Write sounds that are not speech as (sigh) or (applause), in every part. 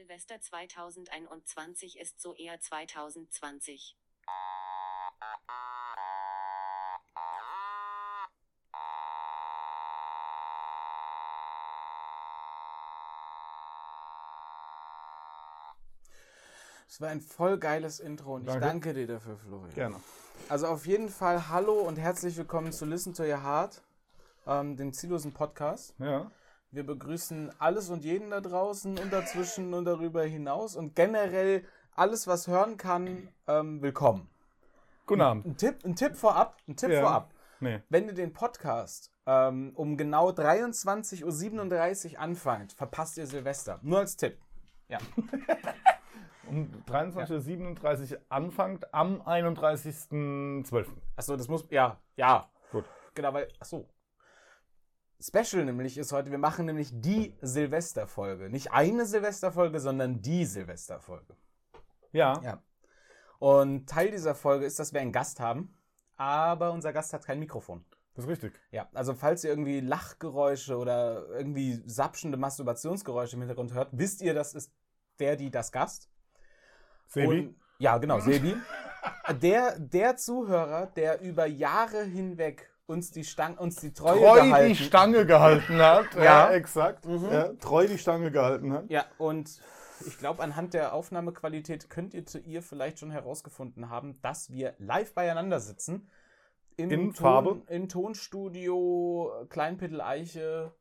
Silvester 2021 ist so eher 2020. Es war ein voll geiles Intro und Danke. ich danke dir dafür, Florian. Gerne. Also auf jeden Fall hallo und herzlich willkommen zu Listen to Your Heart, ähm, dem ziellosen Podcast. Ja. Wir begrüßen alles und jeden da draußen und dazwischen und darüber hinaus und generell alles, was hören kann, ähm, willkommen. Guten Abend. Ein Tipp, ein Tipp vorab, ein Tipp Ja. vorab. Nee. Wenn ihr den Podcast ähm, um genau 23.37 Uhr anfangt, verpasst ihr Silvester. Nur als Tipp. Ja. (laughs) Um 23.37 Uhr anfangt am 31.12. Achso, das muss. Ja, ja. Gut. Genau, weil. Achso. Special nämlich ist heute, wir machen nämlich die Silvesterfolge. Nicht eine Silvesterfolge, sondern die Silvesterfolge. Ja. Ja. Und Teil dieser Folge ist, dass wir einen Gast haben, aber unser Gast hat kein Mikrofon. Das ist richtig. Ja, also falls ihr irgendwie Lachgeräusche oder irgendwie sapschende Masturbationsgeräusche im Hintergrund hört, wisst ihr, das ist der, die das Gast. Sebi? Und, ja, genau, Sebi. (laughs) der, der Zuhörer, der über Jahre hinweg uns die, Stang, uns die Treue treu gehalten die Stange gehalten hat. (laughs) Ja. ja, exakt. Mhm. Ja, treu die Stange gehalten hat. Ja, und ich glaube, anhand der Aufnahmequalität könnt ihr zu ihr vielleicht schon herausgefunden haben, dass wir live beieinander sitzen. Im In Ton, Farbe? Im Tonstudio Kleinpittel Eiche,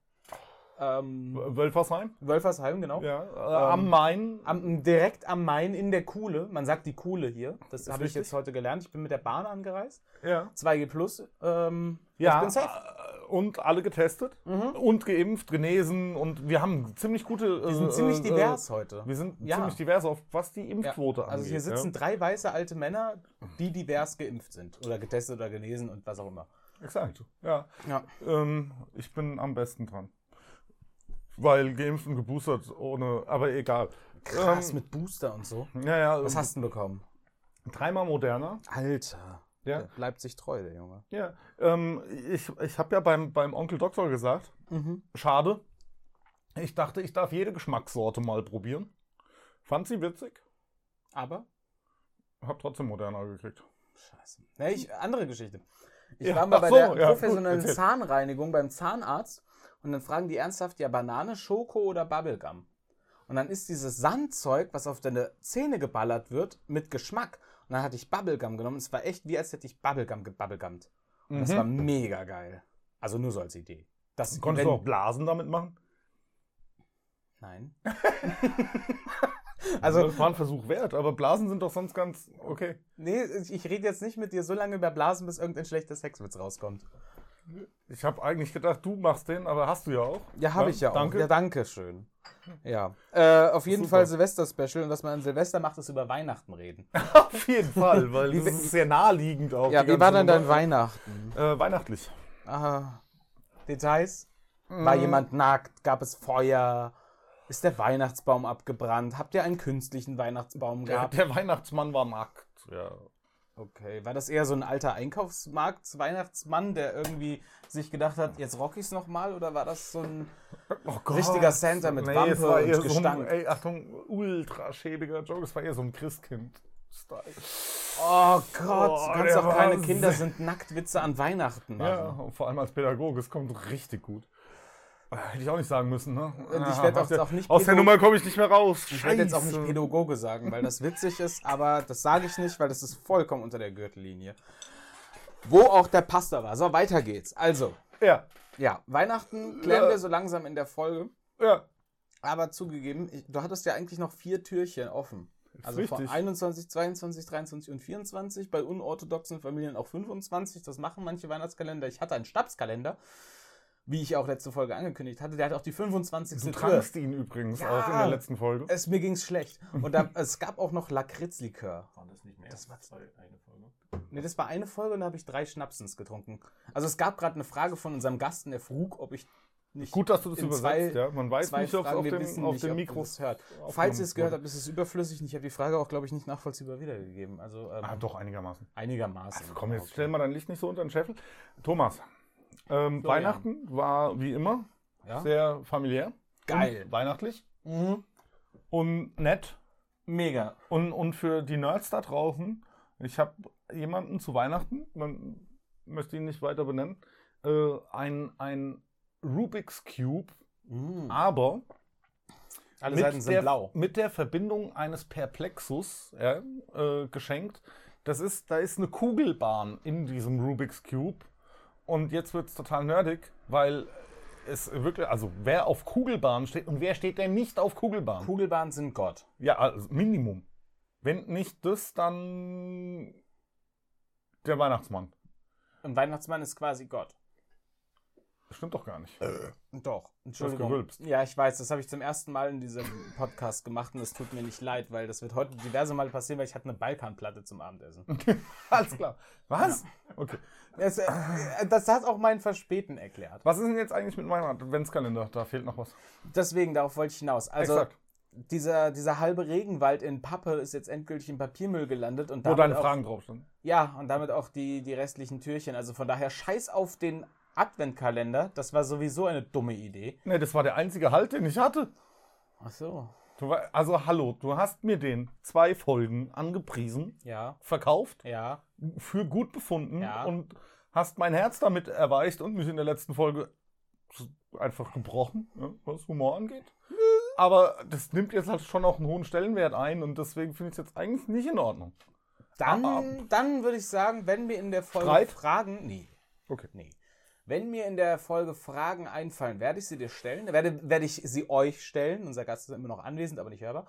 ähm, Wölfersheim? Wölfersheim, genau. Ja. Äh, am Main. Am, direkt am Main in der Kuhle. Man sagt die Kuhle hier. Das habe ich jetzt heute gelernt. Ich bin mit der Bahn angereist. Ja. 2G Plus. Ähm, Ja. Ich bin safe. äh, Und alle getestet Mhm. und geimpft, genesen und wir haben ziemlich gute. Wir sind ziemlich divers heute. Wir sind Ja. ziemlich divers auf was die Ja, Impfquote angeht. also hier sitzen drei weiße alte Männer, die divers geimpft sind. Oder getestet oder genesen und was auch immer. Ja. Exakt. Ja. Ja. Ähm, ich bin am besten dran. Weil geimpft und geboostert ohne, aber egal. Krass, Ähm, mit Booster und so. Ja, ja. Was hast du denn bekommen? Dreimal moderner. Alter. Ja. Der bleibt sich treu, der Junge. Ja. Ähm, ich ich habe ja beim, beim Onkel Doktor gesagt, Mhm. schade. Ich dachte, ich darf jede Geschmackssorte mal probieren. Fand sie witzig. Aber? Hab trotzdem moderner gekriegt. Scheiße. Nee, ich, andere Geschichte. Ich Ja, war mal bei so, der ja, professionellen erzähl. Zahnreinigung beim Zahnarzt und dann fragen die ernsthaft, ja, Banane, Schoko oder Bubblegum? Und dann ist dieses Sandzeug, was auf deine Zähne geballert wird, mit Geschmack. Und dann hatte ich Bubblegum genommen. Es war echt wie, als hätte ich Bubblegum gebubblegummt. Und das Mhm. war mega geil. Also nur so als Idee. Das, Konntest du auch Blasen damit machen? Nein. Also, (laughs) also, das war ein Versuch wert, aber Blasen sind doch sonst ganz okay. nee, ich rede jetzt nicht mit dir so lange über Blasen, bis irgendein schlechter Sexwitz rauskommt. Ich habe eigentlich gedacht, du machst den, aber hast du ja auch. Ja, habe ich ja auch. Danke. Ja, danke schön. Ja. Äh, auf jeden Super. Fall Silvester-Special und dass man an Silvester macht, ist über Weihnachten reden. (laughs) Auf jeden Fall, weil das ist sehr naheliegend auch. ja, wie war denn dein. Weihnachten? Äh, weihnachtlich. Aha. Details? War Mm, jemand nackt? Gab es Feuer? Ist der Weihnachtsbaum abgebrannt? Habt ihr einen künstlichen Weihnachtsbaum Der, gehabt? der Weihnachtsmann war nackt. Ja. Okay. War das eher so ein alter Einkaufsmarkt-Weihnachtsmann, der irgendwie sich gedacht hat, jetzt rock ich's nochmal? Oder war das so ein Oh Gott. richtiger Santa mit es Wampe war und so ein, Gestank? ey, Achtung, ultra schäbiger Joke. Es war eher so ein Christkind-Style. Oh Gott, Oh, du kannst doch keine Kinder sind Nacktwitze an Weihnachten machen. Ja, und vor allem als Pädagoge, es kommt richtig gut. Äh, Hätte ich auch nicht sagen müssen, ne? Und ich Ja, werd aus auch- der- auch nicht Aus der Nummer komme ich nicht mehr raus. Ich werde jetzt auch nicht. Pädagoge sagen, weil das witzig ist, aber das sage ich nicht, weil das ist vollkommen unter der Gürtellinie. Wo auch der Pastor war. So, weiter geht's. Also, Ja, ja, Weihnachten klären Ja. wir so langsam in der Folge. ja. Aber zugegeben, ich, du hattest ja eigentlich noch vier Türchen offen. Also von richtig. 21, 22, 23 und 24. Bei unorthodoxen Familien auch 25. Das machen manche Weihnachtskalender. Ich hatte einen Stabskalender, wie ich auch letzte Folge angekündigt hatte. Der hat auch die 25. Du Tür. trankst ihn übrigens Ja. auch in der letzten Folge. Es, mir ging's schlecht. Und da, es gab auch noch Lakritzlikör. War das nicht mehr? Das war- zwei, eine Folge. Nee, das war eine Folge und da habe ich drei Schnapsens getrunken. Also es gab gerade eine Frage von unserem Gast, der frug, ob ich nicht Gut, dass du das übersetzt, zwei- ja. Man weiß nicht, ob es Fragen, auf dem, wissen auf nicht, dem Mikro das hört. Falls ihr es gehört habt, ist es überflüssig. und Ich habe die Frage auch, glaube ich, nicht nachvollziehbar wiedergegeben. Also ähm, Ah, doch, einigermaßen. einigermaßen. Also komm, jetzt Okay. stell mal dein Licht nicht so unter den Scheffel. Thomas, ähm, Florian. Weihnachten war wie immer Ja? sehr familiär. Geil. Weihnachtlich. Mhm. und nett. Mega. Und, und für die Nerds da draußen, ich habe jemanden zu Weihnachten, man möchte ihn nicht weiter benennen, äh, ein, ein Rubik's Cube, Mm. aber Alle mit Seiten sind der, blau. mit der Verbindung eines Perplexus ja, äh, geschenkt. Das ist, da ist eine Kugelbahn in diesem Rubik's Cube. Und jetzt wird es total nerdig, weil es wirklich, also wer auf Kugelbahn steht und wer steht denn nicht auf Kugelbahn? Kugelbahnen sind Gott. Ja, also Minimum. Wenn nicht das, dann der Weihnachtsmann. Und Weihnachtsmann ist quasi Gott. Das stimmt doch gar nicht. Doch, Entschuldigung. gerülpst. Ja, ich weiß, das habe ich zum ersten Mal in diesem Podcast gemacht und es tut mir nicht leid, weil das wird heute diverse Male passieren, weil ich hatte eine Balkanplatte zum Abendessen. (laughs) Alles klar. Was? Okay. Das, äh, das hat auch mein Verspäten erklärt. Was ist denn jetzt eigentlich mit meinem Adventskalender? Da fehlt noch was. Deswegen, darauf wollte ich hinaus. Also, Exakt. dieser, dieser halbe Regenwald in Pappe ist jetzt endgültig im Papiermüll gelandet. Und Wo deine auch, Fragen drauf stehen. Ja, und damit auch die, die restlichen Türchen. Also von daher, scheiß auf den Adventkalender. Das war sowieso eine dumme Idee. Ne, das war der einzige Halt, den ich hatte. Ach so. Du, also hallo, du hast mir den zwei Folgen angepriesen, Ja, verkauft, ja. für gut befunden Ja. und hast mein Herz damit erweicht und mich in der letzten Folge einfach gebrochen, ja, was Humor angeht. Aber das nimmt jetzt halt schon auch einen hohen Stellenwert ein und deswegen finde ich es jetzt eigentlich nicht in Ordnung. Dann, Ah, dann würde ich sagen, wenn mir in der Folge Streit? Fragen. Nee. Okay. Nee. Wenn mir in der Folge Fragen einfallen, werde ich sie dir stellen. Werde, werde ich sie euch stellen. Unser Gast ist immer noch anwesend, aber nicht hörbar.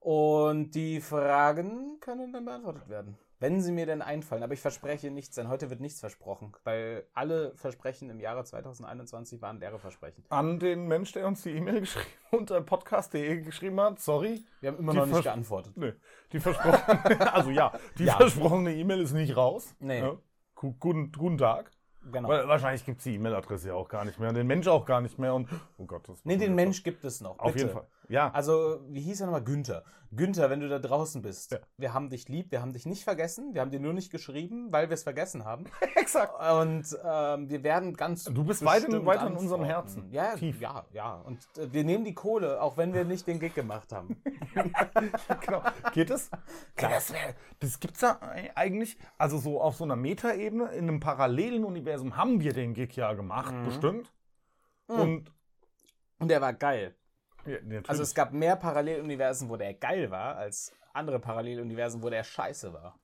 Und die Fragen können dann beantwortet werden. Wenn sie mir denn einfallen. Aber ich verspreche nichts, denn heute wird nichts versprochen. Weil alle Versprechen im Jahre 2021 waren leere Versprechen. An den Mensch, der uns die E-Mail (laughs) geschrieben unter podcast.de geschrieben hat, sorry. Wir haben immer Die noch nicht geantwortet. Nee, die versprochene, (laughs) also ja, die Ja. versprochene E-Mail ist nicht raus. Nee. Ja. Gu- Guten, guten Tag. Genau. Weil wahrscheinlich gibt es die E-Mail-Adresse ja auch gar nicht mehr und den Mensch auch gar nicht mehr und oh Gott, das Nee, den Mensch gibt es noch. Auf bitte. jeden Fall. Ja. Also, wie hieß er nochmal? Günther. Günther, wenn du da draußen bist. Ja. Wir haben dich lieb, wir haben dich nicht vergessen. Wir haben dir nur nicht geschrieben, weil wir es vergessen haben. (laughs) exakt. Und ähm, wir werden ganz. Du bist weit in- weit in unserem. Herzen. Ja, Tief. ja, ja. Und äh, wir nehmen die Kohle, auch wenn wir nicht den Gig gemacht haben. (laughs) genau. Geht es? Das, wär, das gibt's ja eigentlich, also so auf so einer Metaebene, in einem parallelen Universum haben wir den Gig ja gemacht, Mhm. bestimmt. Mhm. Und Und der war geil. Ja. Also es gab mehr Paralleluniversen, wo der geil war, als andere Paralleluniversen, wo der scheiße war.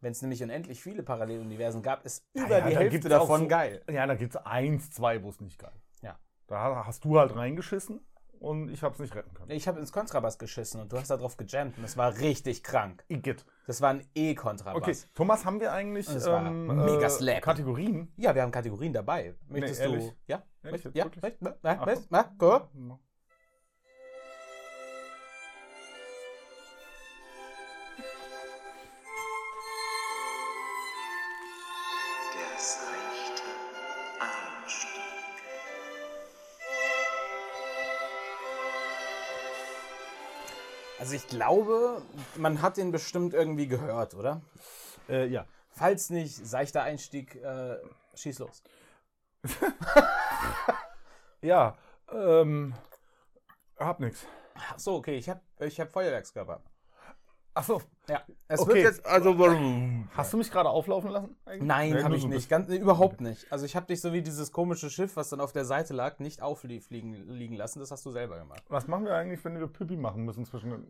Wenn es nämlich unendlich viele Paralleluniversen gab, ist über ja, die Hälfte davon so- geil. Ja, da gibt es eins, zwei, wo es nicht geil. Ja. Da hast du halt reingeschissen und ich hab's nicht retten können. Ich habe ins Kontrabass geschissen und du hast da drauf gejammt und das war richtig krank. Igitt. Das war ein E-Kontrabass. Okay, Thomas, haben wir eigentlich Das war ähm, mega äh, slap. Kategorien? Ja, wir haben Kategorien dabei. Möchtest du? ehrlich? Ja? Ehrlich, ja? wirklich? Möcht- na- Also ich glaube, man hat den bestimmt irgendwie gehört, oder? Äh, ja. Falls nicht, seichter Einstieg, äh, schieß los. (laughs) Ja, ähm, hab nix. Ach so, okay, ich habe ich hab Feuerwerkskörper. Ach so. Ja, es Okay. wird jetzt, also warum? Hast du mich gerade auflaufen lassen? eigentlich? Nein, habe ich so nicht. Ganz, nee, überhaupt nicht. Also ich habe dich so wie dieses komische Schiff, was dann auf der Seite lag, nicht auffliegen liegen lassen. Das hast du selber gemacht. Was machen wir eigentlich, wenn wir Pipi machen müssen zwischen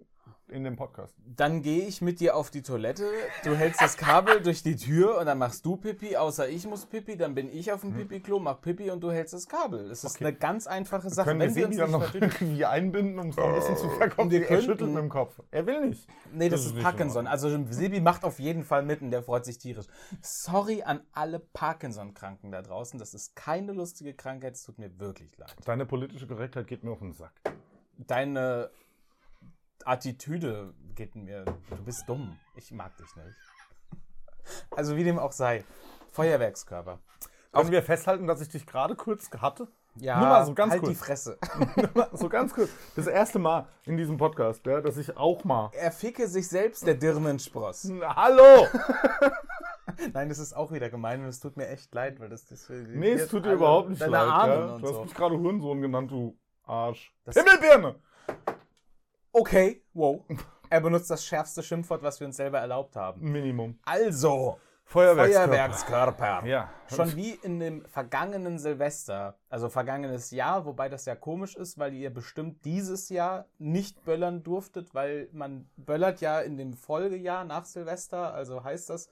in dem Podcast? Dann gehe ich mit dir auf die Toilette, du hältst das Kabel durch die Tür und dann machst du Pipi, außer ich muss Pipi, dann bin ich auf dem Pipi-Klo, mach Pipi und du hältst das Kabel. Das ist Okay. eine ganz einfache Sache. Können wir Wenn wir uns Sebi dann nicht noch (laughs) irgendwie einbinden, um es noch ein bisschen zu verkommen? wir Er könnten- schüttelt mit dem Kopf. Er will nicht. Nee, das, Das ist ist in Parkinson. Also Sebi macht auf jeden Fall mit und der freut sich tierisch. Sorry an alle Parkinson-Kranken da draußen. Das ist keine lustige Krankheit. Es tut mir wirklich leid. Deine politische Korrektheit geht mir auf den Sack. Deine Attitüde geht mir. Du bist dumm. Ich mag dich nicht. Also wie dem auch sei. Feuerwerkskörper. Können wir festhalten, dass ich dich gerade kurz hatte? Ja, Nur mal so ganz halt kurz. die Fresse. (laughs) so ganz kurz. Das erste Mal in diesem Podcast, ja, dass ich auch mal. Er ficke sich selbst, der Dirnenspross. Hallo! (laughs) Nein, das ist auch wieder gemein und es tut mir echt leid, weil das... das Nee, es tut dir überhaupt nicht leid. Ja? Du hast so. mich gerade Hurensohn genannt, du Arsch. Das- Himmelbirne! Okay, wow. Er benutzt das schärfste Schimpfwort, was wir uns selber erlaubt haben. Minimum. Also, Feuerwerkskörper. Feuerwerkskörper. Ja. Schon wie in dem vergangenen Silvester, also vergangenes Jahr, wobei das ja komisch ist, weil ihr bestimmt dieses Jahr nicht böllern durftet, weil man böllert ja in dem Folgejahr nach Silvester, also heißt das,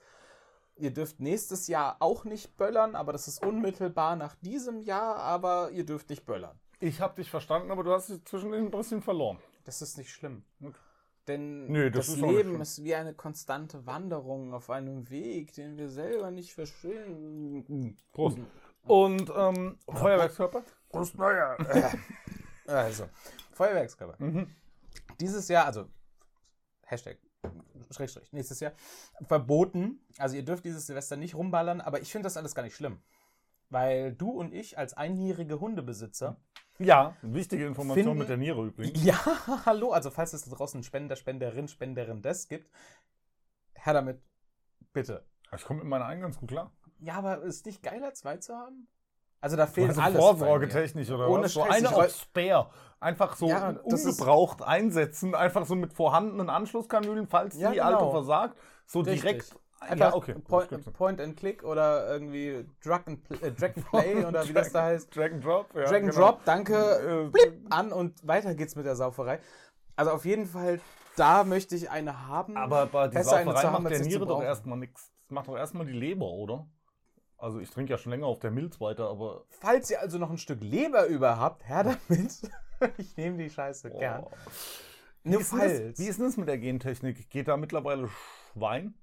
ihr dürft nächstes Jahr auch nicht böllern, aber das ist unmittelbar nach diesem Jahr, aber ihr dürft nicht böllern. Ich habe dich verstanden, aber du hast dich zwischendurch ein bisschen verloren. Das ist nicht schlimm. Okay. Denn Nö, das das, Leben ist wie eine konstante Wanderung auf einem Weg, den wir selber nicht verstehen. Prost. Und ähm, Feuerwerkskörper? Prost, Neuer. (laughs) also, Feuerwerkskörper. Dieses Jahr, also Hashtag, Schrägstrich, nächstes Jahr, verboten. Also ihr dürft dieses Silvester nicht rumballern, aber ich finde das alles gar nicht schlimm. Weil du und ich als einjährige Hundebesitzer, Ja, wichtige Information Finden- mit der Niere übrigens. ja, (laughs) hallo, also falls es da draußen einen Spender, Spenderin, Spenderin des gibt, her damit, bitte. Ich komme mit meiner eigenen ganz gut klar. Ja, aber ist nicht geiler, zwei zu haben? Also da fehlt Also alles. vorsorgetechnisch oder Ohne was? So Scheiß, eine auf Spare. Einfach so Ja, ungebraucht einsetzen, einfach so mit vorhandenen Anschlusskanülen, falls Ja, die genau. alte versagt, so Richtig. direkt. Einfach ja, okay. Point. Point and Click oder irgendwie Drag and, Pl- äh, Drag and (laughs) Play oder wie das da heißt. Drag and Drop. Ja, Drag and genau. Drop, danke, Äh, blip, an und weiter geht's mit der Sauferei. Also auf jeden Fall, da möchte ich eine haben. Aber bei eine Sauferei haben, macht der Niere doch erstmal nichts. Das macht doch erstmal die Leber, oder? Also ich trinke ja schon länger auf der Milz weiter, aber. Falls ihr also noch ein Stück Leber über habt, her damit. (laughs) ich nehme die Scheiße gern. Oh. Nur Wie ist, falls. das, wie ist denn das mit der Gentechnik? Geht da mittlerweile Schwein?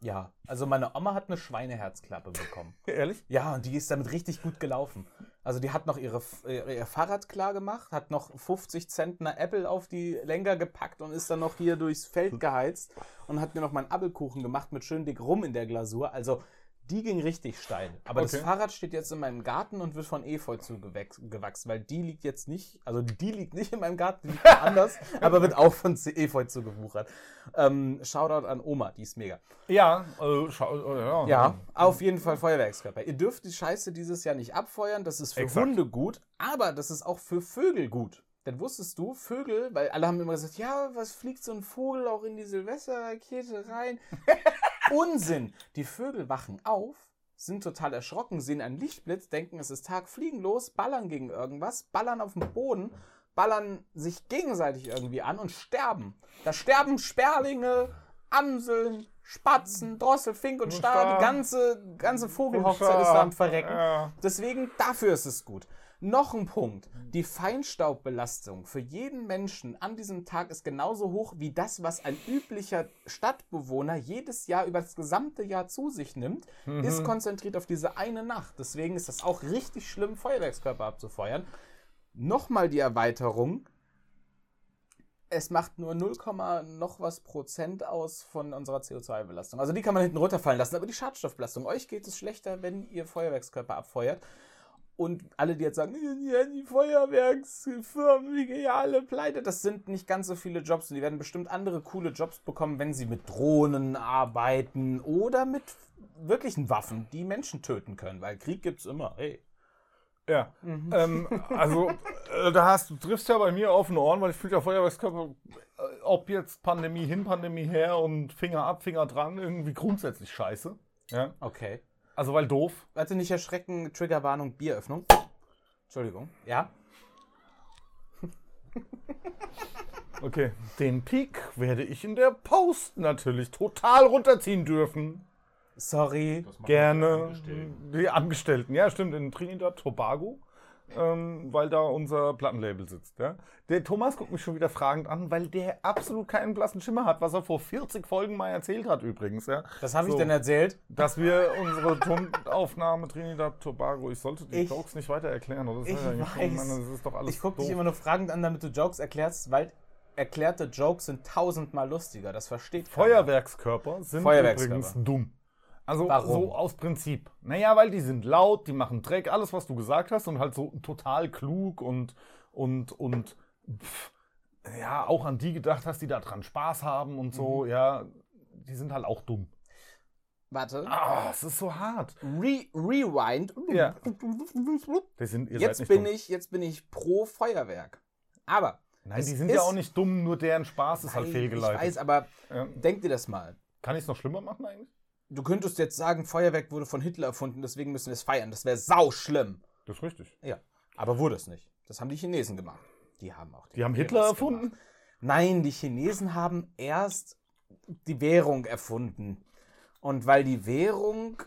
Ja, also meine Oma hat eine Schweineherzklappe bekommen. (laughs) Ehrlich? Ja, und die ist damit richtig gut gelaufen. Also die hat noch ihre, ihr, ihr Fahrrad klar gemacht, hat noch 50 Zentner Apple auf die Lenker gepackt und ist dann noch hier durchs Feld geheizt und hat mir noch meinen Apfelkuchen gemacht mit schön dick rum in der Glasur. Also die ging richtig steil. Aber das Okay. Fahrrad steht jetzt in meinem Garten und wird von Efeu zugewachsen, weil die liegt jetzt nicht, also die liegt nicht in meinem Garten, die liegt woanders, (laughs) aber wird auch von Efeu zugewuchert. Ähm, Shoutout an Oma, die ist mega. Ja, schau, äh, ja. Ja, auf jeden Fall Feuerwerkskörper. Ihr dürft die Scheiße dieses Jahr nicht abfeuern, das ist für Exakt. Hunde gut, aber das ist auch für Vögel gut. Denn wusstest du, Vögel, weil alle haben immer gesagt, ja, was fliegt so ein Vogel auch in die Silvesterrakete rein? (laughs) Unsinn! Die Vögel wachen auf, sind total erschrocken, sehen einen Lichtblitz, denken, es ist Tag, fliegen los, ballern gegen irgendwas, ballern auf den Boden, ballern sich gegenseitig irgendwie an und sterben. Da sterben Sperlinge, Amseln, Spatzen, Drossel, Fink und Star. Die ganze, ganze Vogelhochzeit ist da am Verrecken. Deswegen, dafür ist es gut. Noch ein Punkt. Die Feinstaubbelastung für jeden Menschen an diesem Tag ist genauso hoch wie das, was ein üblicher Stadtbewohner jedes Jahr über das gesamte Jahr zu sich nimmt, ist konzentriert auf diese eine Nacht. Deswegen ist das auch richtig schlimm, Feuerwerkskörper abzufeuern. Nochmal die Erweiterung. Es macht nur 0, noch was Prozent aus von unserer CO2-Belastung. Also die kann man hinten runterfallen lassen, aber die Schadstoffbelastung. Euch geht es schlechter, wenn ihr Feuerwerkskörper abfeuert. Und alle, die jetzt sagen, ja, die Feuerwerksfirmen, wie geniale Pleite, das sind nicht ganz so viele Jobs. Und die werden bestimmt andere coole Jobs bekommen, wenn sie mit Drohnen arbeiten oder mit wirklichen Waffen, die Menschen töten können. Weil Krieg gibt's immer. Hey. Ja, Mhm. ähm, also äh, da hast du triffst ja bei mir offene Ohren, weil ich finde ja Feuerwerkskörper, äh, ob jetzt Pandemie hin, Pandemie her und Finger ab, Finger dran, irgendwie grundsätzlich scheiße. Ja, Okay. Also weil doof. Warte, nicht erschrecken, Triggerwarnung, Bieröffnung. Entschuldigung. Ja? (laughs) Okay, den Peak werde ich in der Post natürlich total runterziehen dürfen. Sorry. Gerne. Die Angestellten, ja, stimmt, in Trinidad Tobago, ähm, weil da unser Plattenlabel sitzt. Ja. Der Thomas guckt mich schon wieder fragend an, weil der absolut keinen blassen Schimmer hat, was er vor 40 Folgen mal erzählt hat übrigens. Ja. Was habe ich So, denn erzählt? Dass wir unsere Tonaufnahme Trinidad Tobago, ich sollte die Ich- Jokes nicht weiter erklären, oder? Das, Ich ja weiß. meine, das ist doch alles Ich gucke dich immer nur fragend an, damit du Jokes erklärst, weil erklärte Jokes sind tausendmal lustiger. Das versteht keiner. Feuerwerkskörper sind Feuerwerkskörper. übrigens dumm. Also Warum? so aus Prinzip. Naja, weil die sind laut, die machen Dreck, alles, was du gesagt hast, und halt so total klug und, und, und pff, ja, auch an die gedacht hast, die da dran Spaß haben und so, Mhm. ja, die sind halt auch dumm. Warte. Ah, es ist so hart. Re Rewind. Ja. Die sind, Jetzt bin dumm. ich, jetzt bin ich pro Feuerwerk. Aber Nein, die sind ja auch nicht dumm, nur deren Spaß ist halt fehlgeleitet. Ich weiß, aber Ja. denk dir das mal. Kann ich es noch schlimmer machen eigentlich? Du könntest jetzt sagen, Feuerwerk wurde von Hitler erfunden, deswegen müssen wir es feiern. Das wäre sau schlimm. Das ist richtig. Ja, aber wurde es nicht. Das haben die Chinesen gemacht. Die haben auch. Die haben Virus Hitler gemacht. erfunden? Nein, die Chinesen haben erst die Währung erfunden. Und weil die Währung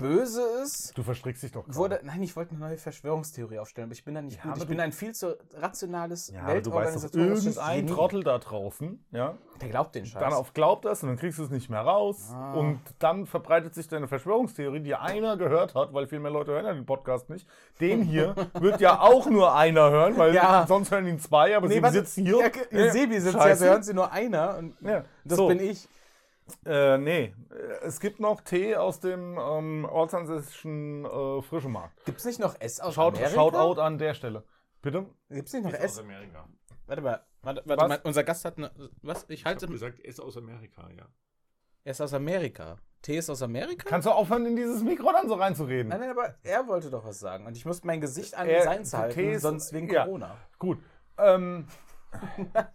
böse ist, Du verstrickst dich doch gerade. wurde. Nein, ich wollte eine neue Verschwörungstheorie aufstellen, aber ich bin da nicht Ja, gut. Ich bin ein viel zu rationales, ja, weltorganisatorisches Genie. Trottel da draußen, ja, Der glaubt den Scheiß. dann auf glaubt das und dann kriegst du es nicht mehr raus. Ah. Und dann verbreitet sich deine Verschwörungstheorie, die einer gehört hat, weil viel mehr Leute hören ja den Podcast nicht. Den hier (laughs) wird ja auch nur einer hören, weil Ja. sonst hören ihn zwei, aber sie warte, sitzen hier. Ja, ja, Sebi sitzt hier, Scheiße. also hören sie nur einer. Und Ja, das so. bin ich. Äh, nee, es gibt noch Tee aus dem ähm, ortsansässischen äh, Frischemarkt. Gibt es nicht noch S aus Schaut, Amerika? schaut out an der Stelle. Bitte? Gibt es nicht noch S? aus Amerika. Warte mal, warte, warte mal. Unser Gast hat eine. Was? Ich Ich halte. habe gesagt, ist aus Amerika, ja. Ist aus Amerika. Tee ist aus Amerika? Kannst du aufhören, in dieses Mikro dann so reinzureden? Nein, nein, aber er wollte doch was sagen. Und ich musste mein Gesicht an Er- seins halten, sonst wegen ja. Corona. Gut. Ähm, (laughs)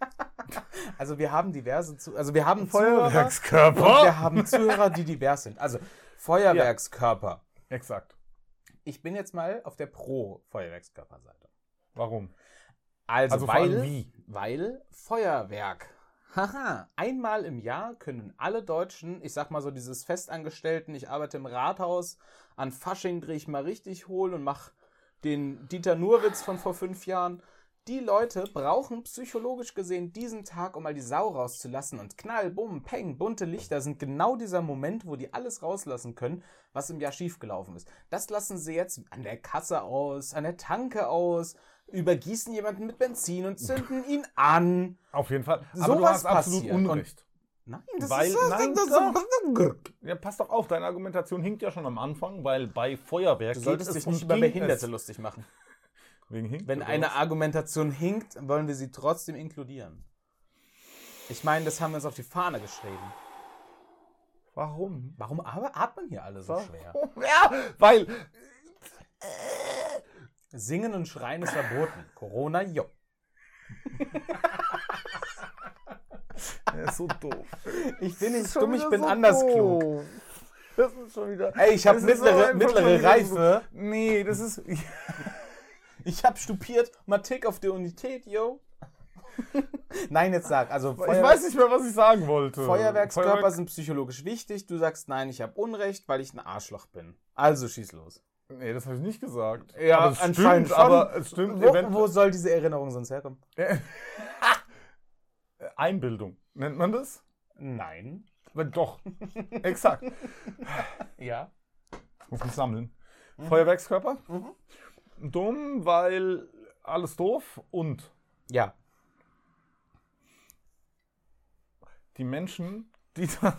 Also wir haben diverse, zu also wir haben Zuhörer Feuerwerkskörper. wir haben Zuhörer, die divers sind. Also Feuerwerkskörper. Exakt. Ich bin jetzt mal auf der Pro-Feuerwerkskörperseite. Warum? Also, Also weil, wie? weil Feuerwerk. Haha, einmal im Jahr können alle Deutschen, ich sag mal so dieses Festangestellten, ich arbeite im Rathaus, an Fasching drehe ich mal richtig hohl und mach den Dieter Nurwitz von vor fünf Jahren. Die Leute brauchen psychologisch gesehen diesen Tag, um mal die Sau rauszulassen. Und Knall, Bumm, Peng, bunte Lichter sind genau dieser Moment, wo die alles rauslassen können, was im Jahr schiefgelaufen ist. Das lassen sie jetzt an der Kasse aus, an der Tanke aus, übergießen jemanden mit Benzin und zünden ihn an. Auf jeden Fall. Aber Sowas du hast absolut passiert. Unrecht. Nein, das Weil- ist nein, das, Ja, pass doch auf, deine Argumentation hinkt ja schon am Anfang, weil bei Feuerwerk Du solltest es dich nicht über Behinderte es. lustig machen. Wegen hinkt Wenn eine? Argumentation hinkt, wollen wir sie trotzdem inkludieren. Ich meine, das haben wir uns auf die Fahne geschrieben. Warum? Warum atmen hier alle so schwer? (laughs) Ja, weil Singen und Schreien ist verboten. Corona, jo. (laughs) er ist so doof. Ich bin nicht dumm, ich bin so anders doof. klug. Das ist schon wieder. Ey, ich habe mittlere, mittlere Reife. Nee, das ist. (laughs) Ich habe stupiert. Mathematik auf der Unität, yo. (laughs) Nein, jetzt sag. Also Ich Feuer- weiß nicht mehr, was ich sagen wollte. Feuerwerkskörper Feuerwerk- sind psychologisch wichtig. Du sagst, nein, ich habe Unrecht, weil ich ein Arschloch bin. Also schieß los. Nee, das habe ich nicht gesagt. Ja, aber es anscheinend stimmt, schon. aber es stimmt. Wo, wo soll diese Erinnerung sonst herkommen? (laughs) Einbildung. Nennt man das? Nein. Aber Doch. Exakt. (laughs) Ja. Muss mich sammeln. Mhm. Feuerwerkskörper? Dumm, weil alles doof und Ja. die Menschen, die da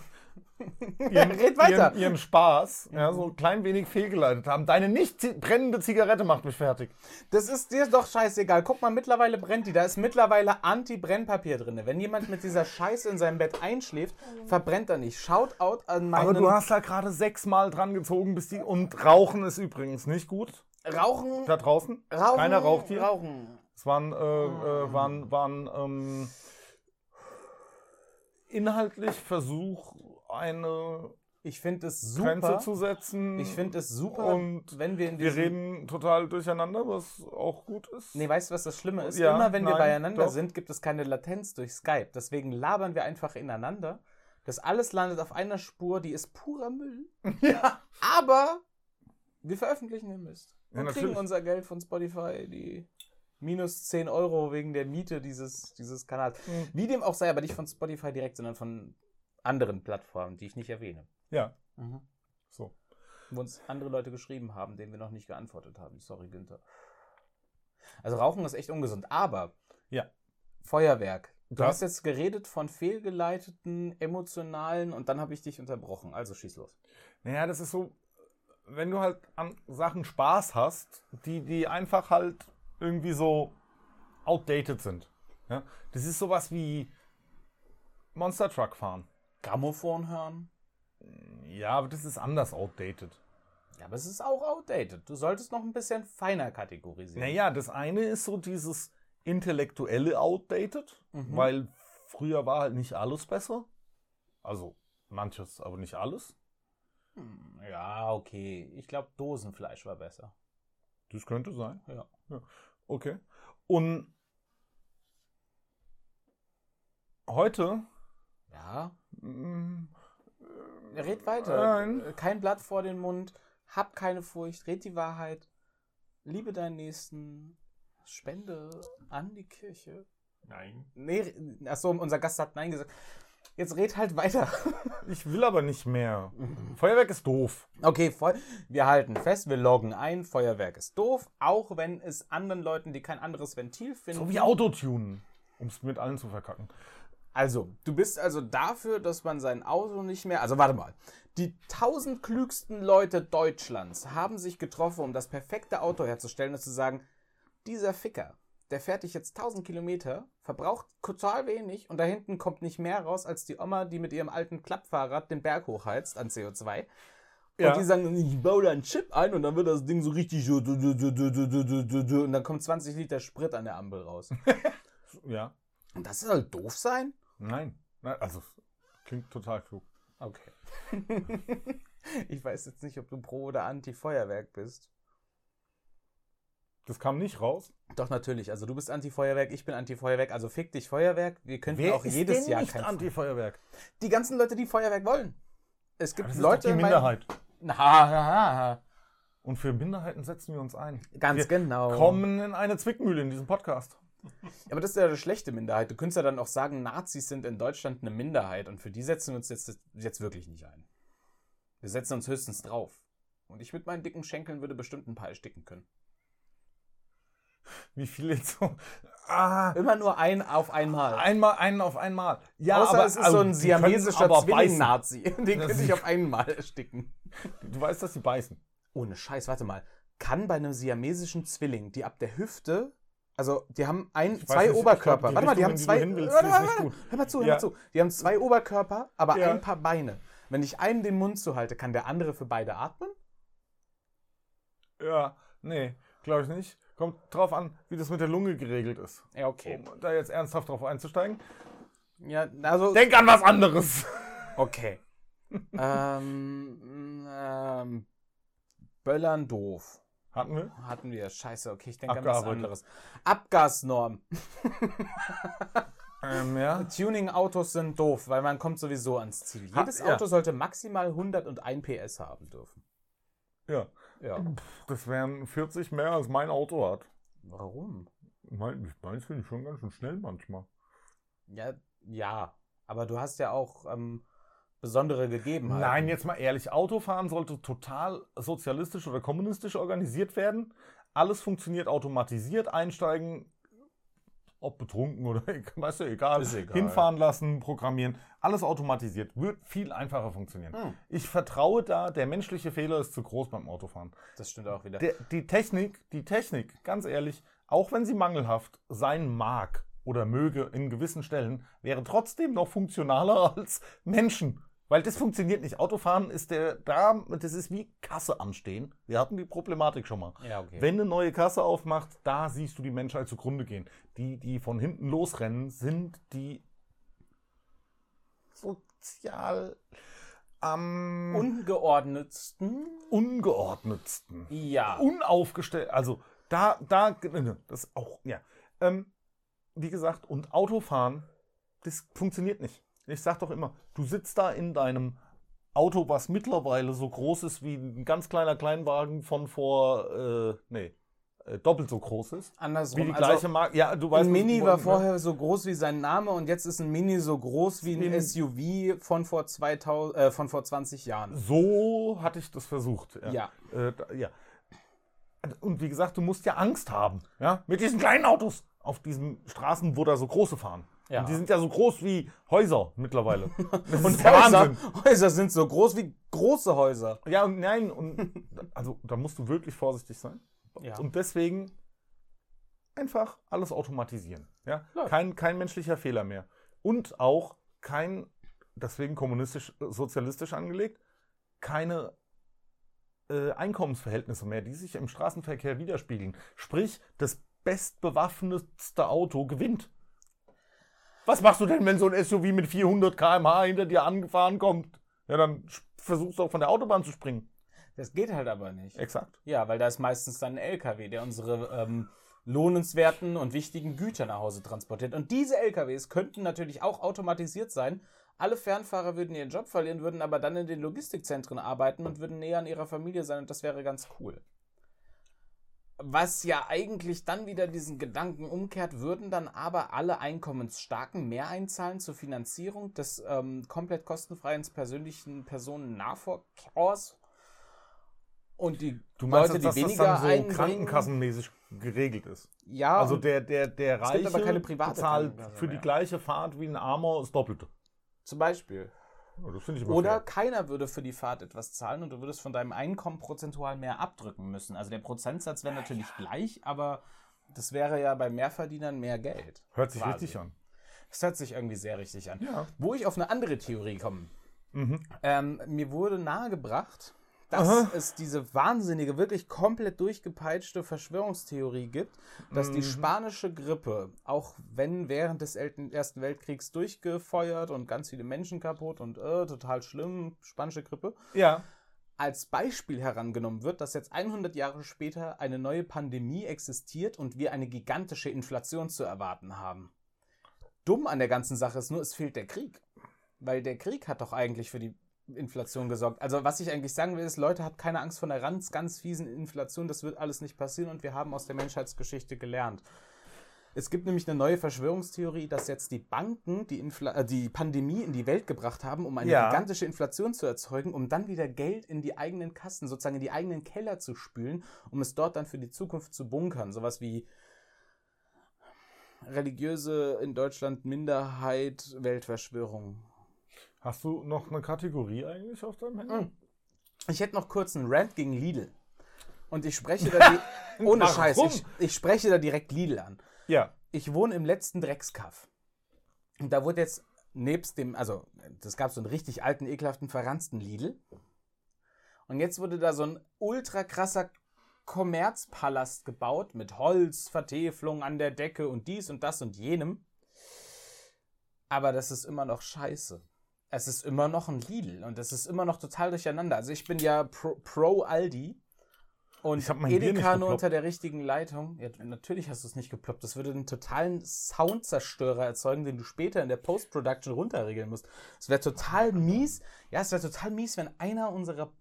(laughs) ihren, Red weiter. ihren, ihren Spaß ja, so ein klein wenig fehlgeleitet haben. Deine nicht brennende Zigarette macht mich fertig. Das ist dir doch scheißegal. Guck mal, mittlerweile brennt die. Da ist mittlerweile Anti-Brennpapier drin. Wenn jemand mit dieser Scheiße in seinem Bett einschläft, verbrennt er nicht. Shoutout an meinen... Aber du hast da gerade sechsmal dran gezogen, bis die. Und Rauchen ist übrigens nicht gut. Rauchen... Da draußen. Rauchen... Keiner raucht hier. Rauchen. Es waren, äh, äh, waren, waren ähm, inhaltlich Versuch, eine Ich finde es Grenze super. zu setzen. Ich finde es super, Und wenn wir in wir reden total durcheinander, was auch gut ist. Nee, weißt du, was das Schlimme ist? Ja, Immer wenn wir nein, beieinander doch. sind, gibt es keine Latenz durch Skype. Deswegen labern wir einfach ineinander. Das alles landet auf einer Spur, die ist purer Müll. (laughs) ja. Aber wir veröffentlichen den Mist. Ja, Und kriegen unser Geld von Spotify, die minus 10 Euro wegen der Miete dieses, dieses Kanals. Mhm. Wie dem auch sei, aber nicht von Spotify direkt, sondern von anderen Plattformen, die ich nicht erwähne. Ja. Mhm. So. Wo uns andere Leute geschrieben haben, denen wir noch nicht geantwortet haben. Sorry, Günther. Also Rauchen ist echt ungesund. Aber Ja. Feuerwerk. Du Ja. hast jetzt geredet von fehlgeleiteten, emotionalen und dann habe ich dich unterbrochen. Also schieß los. Naja, das ist so, wenn du halt an Sachen Spaß hast, die, die einfach halt irgendwie so outdated sind. Ja? Das ist sowas wie Monster Truck fahren. Grammophon hören. Ja, aber das ist anders outdated. Ja, aber es ist auch outdated. Du solltest noch ein bisschen feiner kategorisieren. Naja, das eine ist so dieses Intellektuelle outdated, Mhm. weil früher war halt nicht alles besser. Also manches, aber nicht alles. Ja, okay. Ich glaube, Dosenfleisch war besser. Das könnte sein. Ja. Okay. Und heute. Ja. mm, Red weiter. Nein. Kein Blatt vor den Mund. Hab keine Furcht. Red die Wahrheit. Liebe deinen Nächsten. Spende an die Kirche. Nein. Nee, achso, unser Gast hat Nein gesagt. Jetzt red halt weiter. (laughs) Ich will aber nicht mehr. Feuerwerk ist doof. Okay, wir halten fest, wir loggen ein. Feuerwerk ist doof, auch wenn es anderen Leuten, die kein anderes Ventil finden. So wie Autotune. Um es mit allen zu verkacken. Also, du bist also dafür, dass man sein Auto nicht mehr. Also, warte mal. Die tausend klügsten Leute Deutschlands haben sich getroffen, um das perfekte Auto herzustellen und zu sagen: Dieser Ficker, der fährt dich jetzt 1000 Kilometer, verbraucht total wenig und da hinten kommt nicht mehr raus als die Oma, die mit ihrem alten Klappfahrrad den Berg hochheizt an CO2. Ja. Und die sagen, ich baue da einen Chip ein und dann wird das Ding so richtig und dann kommt 20 Liter Sprit an der Ampel raus. (laughs) ja. Und das soll doof sein? Nein. Nein also klingt total klug. Okay. (laughs) ich weiß jetzt nicht, ob du pro oder anti Feuerwerk bist. Das kam nicht raus. Doch natürlich, also du bist anti Feuerwerk, ich bin anti Feuerwerk, also fick dich Feuerwerk. Wir könnten auch jedes Jahr nicht kein Anti-Feuerwerk? Die ganzen Leute, die Feuerwerk wollen. Es gibt Das ist Leute doch die Minderheit. Na, ha, ha, ha. Und für Minderheiten setzen wir uns ein. Ganz wir genau. kommen in eine Zwickmühle in diesem Podcast. Aber das ist ja eine schlechte Minderheit. Du könntest ja dann auch sagen, Nazis sind in Deutschland eine Minderheit und für die setzen wir uns jetzt, jetzt wirklich nicht ein. Wir setzen uns höchstens drauf. Und ich mit meinen dicken Schenkeln würde bestimmt ein paar ersticken können. Wie viel jetzt so. Ah, Immer nur ein auf einmal. einmal, einen auf einmal. Ja, Außer aber es ist also, so ein können siamesischer Zwilling-Nazi. (laughs) Den könnte ich auf einmal ersticken. Du weißt, dass sie beißen. Ohne Scheiß, warte mal. Kann bei einem siamesischen Zwilling, die ab der Hüfte, also die haben ein, zwei nicht, ich Oberkörper. glaub, warte mal, die haben zwei. willst, warte, warte, warte. Hör mal zu, hör Ja. mal zu. Die haben zwei Oberkörper, aber Ja. ein paar Beine. Wenn ich einen den Mund zuhalte, kann der andere für beide atmen? Ja, nee, glaube ich nicht. Kommt drauf an, wie das mit der Lunge geregelt ist. Ja, okay. Um da jetzt ernsthaft drauf einzusteigen. Ja, also. Denk an was anderes. (laughs) Okay. ähm, ähm, Böllern doof. Hatten wir? Hatten wir. Scheiße, okay, ich denke an was anderes. Abgasnorm. (laughs) Ähm, ja. Tuning-Autos sind doof, weil man kommt sowieso ans Ziel. Ha- Jedes ja. Auto sollte maximal 101 PS haben dürfen. Ja. Ja. Das wären 40 mehr, als mein Auto hat. Warum? Mein, meins finde ich schon ganz schön schnell manchmal. Ja, ja. Aber du hast ja auch ähm, besondere Gegebenheiten. Nein, jetzt mal ehrlich, Autofahren sollte total sozialistisch oder kommunistisch organisiert werden. Alles funktioniert automatisiert, einsteigen, ob betrunken oder (laughs) weißt du, egal, egal. hinfahren lassen, programmieren, alles automatisiert, wird viel einfacher funktionieren. Hm. Ich vertraue da, der menschliche Fehler ist zu groß beim Autofahren. Das stimmt auch wieder. Der, die Technik, die Technik, ganz ehrlich, auch wenn sie mangelhaft sein mag oder möge in gewissen Stellen, wäre trotzdem noch funktionaler (laughs) als Menschen. Weil das funktioniert nicht. Autofahren ist der da, das ist wie Kasse anstehen. Wir hatten die Problematik schon mal. ja, okay. Wenn eine neue Kasse aufmacht, da siehst du die Menschheit zugrunde gehen. Die, die von hinten losrennen, sind die sozial am Ungeordnetsten? ungeordnetsten Ja. unaufgestellt. Also da, da, das ist auch, ja. Ähm, wie gesagt, und Autofahren, das funktioniert nicht. Ich sag doch immer, du sitzt da in deinem Auto, was mittlerweile so groß ist wie ein ganz kleiner Kleinwagen von vor, äh, nee, äh, doppelt so groß ist. Andersrum. Wie die also, gleiche Marke. Ja, du weißt, ein Mini war ne? vorher so groß wie sein Name und jetzt ist ein Mini so groß wie ein SUV von vor, 2000, äh, von vor 20 Jahren. So hatte ich das versucht. Ja. Äh, da, ja. Und wie gesagt, du musst ja Angst haben, ja, mit diesen kleinen Autos auf diesen Straßen, wo da so große fahren. Ja. Und die sind ja so groß wie Häuser mittlerweile. (laughs) Und Häuser. Häuser sind so groß wie große Häuser. Ja, und nein, und (laughs) also da musst du wirklich vorsichtig sein. Ja. Und deswegen einfach alles automatisieren. Ja? Läuft. Kein, kein menschlicher Fehler mehr. Und auch kein, deswegen kommunistisch, äh, sozialistisch angelegt, keine äh, Einkommensverhältnisse mehr, die sich im Straßenverkehr widerspiegeln. Sprich, das bestbewaffnetste Auto gewinnt. Was machst du denn, wenn so ein SUV mit 400 km/h hinter dir angefahren kommt? Ja, dann versuchst du auch von der Autobahn zu springen. Das geht halt aber nicht. Exakt. Ja, weil da ist meistens dann ein LKW, der unsere ähm, lohnenswerten und wichtigen Güter nach Hause transportiert. Und diese LKWs könnten natürlich auch automatisiert sein. Alle Fernfahrer würden ihren Job verlieren, würden aber dann in den Logistikzentren arbeiten und würden näher an ihrer Familie sein und das wäre ganz cool. Was ja eigentlich dann wieder diesen Gedanken umkehrt, würden dann aber alle Einkommensstarken mehr einzahlen zur Finanzierung des ähm, komplett kostenfreien persönlichen Personennahverkehrs. Und die Du meinst, Leute, jetzt, die dass das weniger dann so krankenkassenmäßig geregelt ist? Ja, Also der, der, der Reiche aber keine private bezahlt für die gleiche Fahrt wie ein Armer das Doppelte. zum Beispiel. Ja, Oder fair. keiner würde für die Fahrt etwas zahlen und du würdest von deinem Einkommen prozentual mehr abdrücken müssen. Also der Prozentsatz wäre natürlich gleich, aber das wäre ja bei Mehrverdienern mehr Geld. Hört sich quasi. richtig an. Das hört sich irgendwie sehr richtig an. Ja. Wo ich auf eine andere Theorie komme. Mhm. Ähm, mir wurde nahegebracht, dass Aha. es diese wahnsinnige, wirklich komplett durchgepeitschte Verschwörungstheorie gibt, dass Mhm. die spanische Grippe, auch wenn während des Ersten Weltkriegs durchgefeuert und ganz viele Menschen kaputt und äh, total schlimm, spanische Grippe, Ja. als Beispiel herangenommen wird, dass jetzt 100 Jahre später eine neue Pandemie existiert und wir eine gigantische Inflation zu erwarten haben. Dumm an der ganzen Sache ist nur, es fehlt der Krieg. Weil der Krieg hat doch eigentlich für die Inflation gesorgt. Also was ich eigentlich sagen will, ist, Leute, habt keine Angst vor einer ganz, ganz fiesen Inflation. Das wird alles nicht passieren und wir haben aus der Menschheitsgeschichte gelernt. Es gibt nämlich eine neue Verschwörungstheorie, dass jetzt die Banken die, Infla äh, die Pandemie in die Welt gebracht haben, um eine Ja. gigantische Inflation zu erzeugen, um dann wieder Geld in die eigenen Kassen, sozusagen in die eigenen Keller zu spülen, um es dort dann für die Zukunft zu bunkern. Sowas wie religiöse in Deutschland Minderheit, Weltverschwörung. Hast du noch eine Kategorie eigentlich auf deinem Handy? Mhm. Ich hätte noch kurz einen Rant gegen Lidl. Und ich spreche da die, (laughs) ohne Warum? Scheiß, ich, ich spreche da direkt Lidl an. Ja. ich wohne im letzten Dreckskaff. Und da wurde jetzt nebst dem, also das gab so einen richtig alten, ekelhaften, verranzten Lidl. Und jetzt wurde da so ein ultra krasser Kommerzpalast gebaut mit Holz, Vertäfelung an der Decke und dies und das und jenem. Aber das ist immer noch scheiße. Es ist immer noch ein Lidl und es ist immer noch total durcheinander. Also ich bin ja pro, pro Aldi und Ich Edeka nur unter der richtigen Leitung. Ja, natürlich hast du es nicht geploppt. Das würde einen totalen Soundzerstörer erzeugen, den du später in der Post-Production runterregeln musst. Es wäre total mies. Ja, es wäre total mies, wenn einer unserer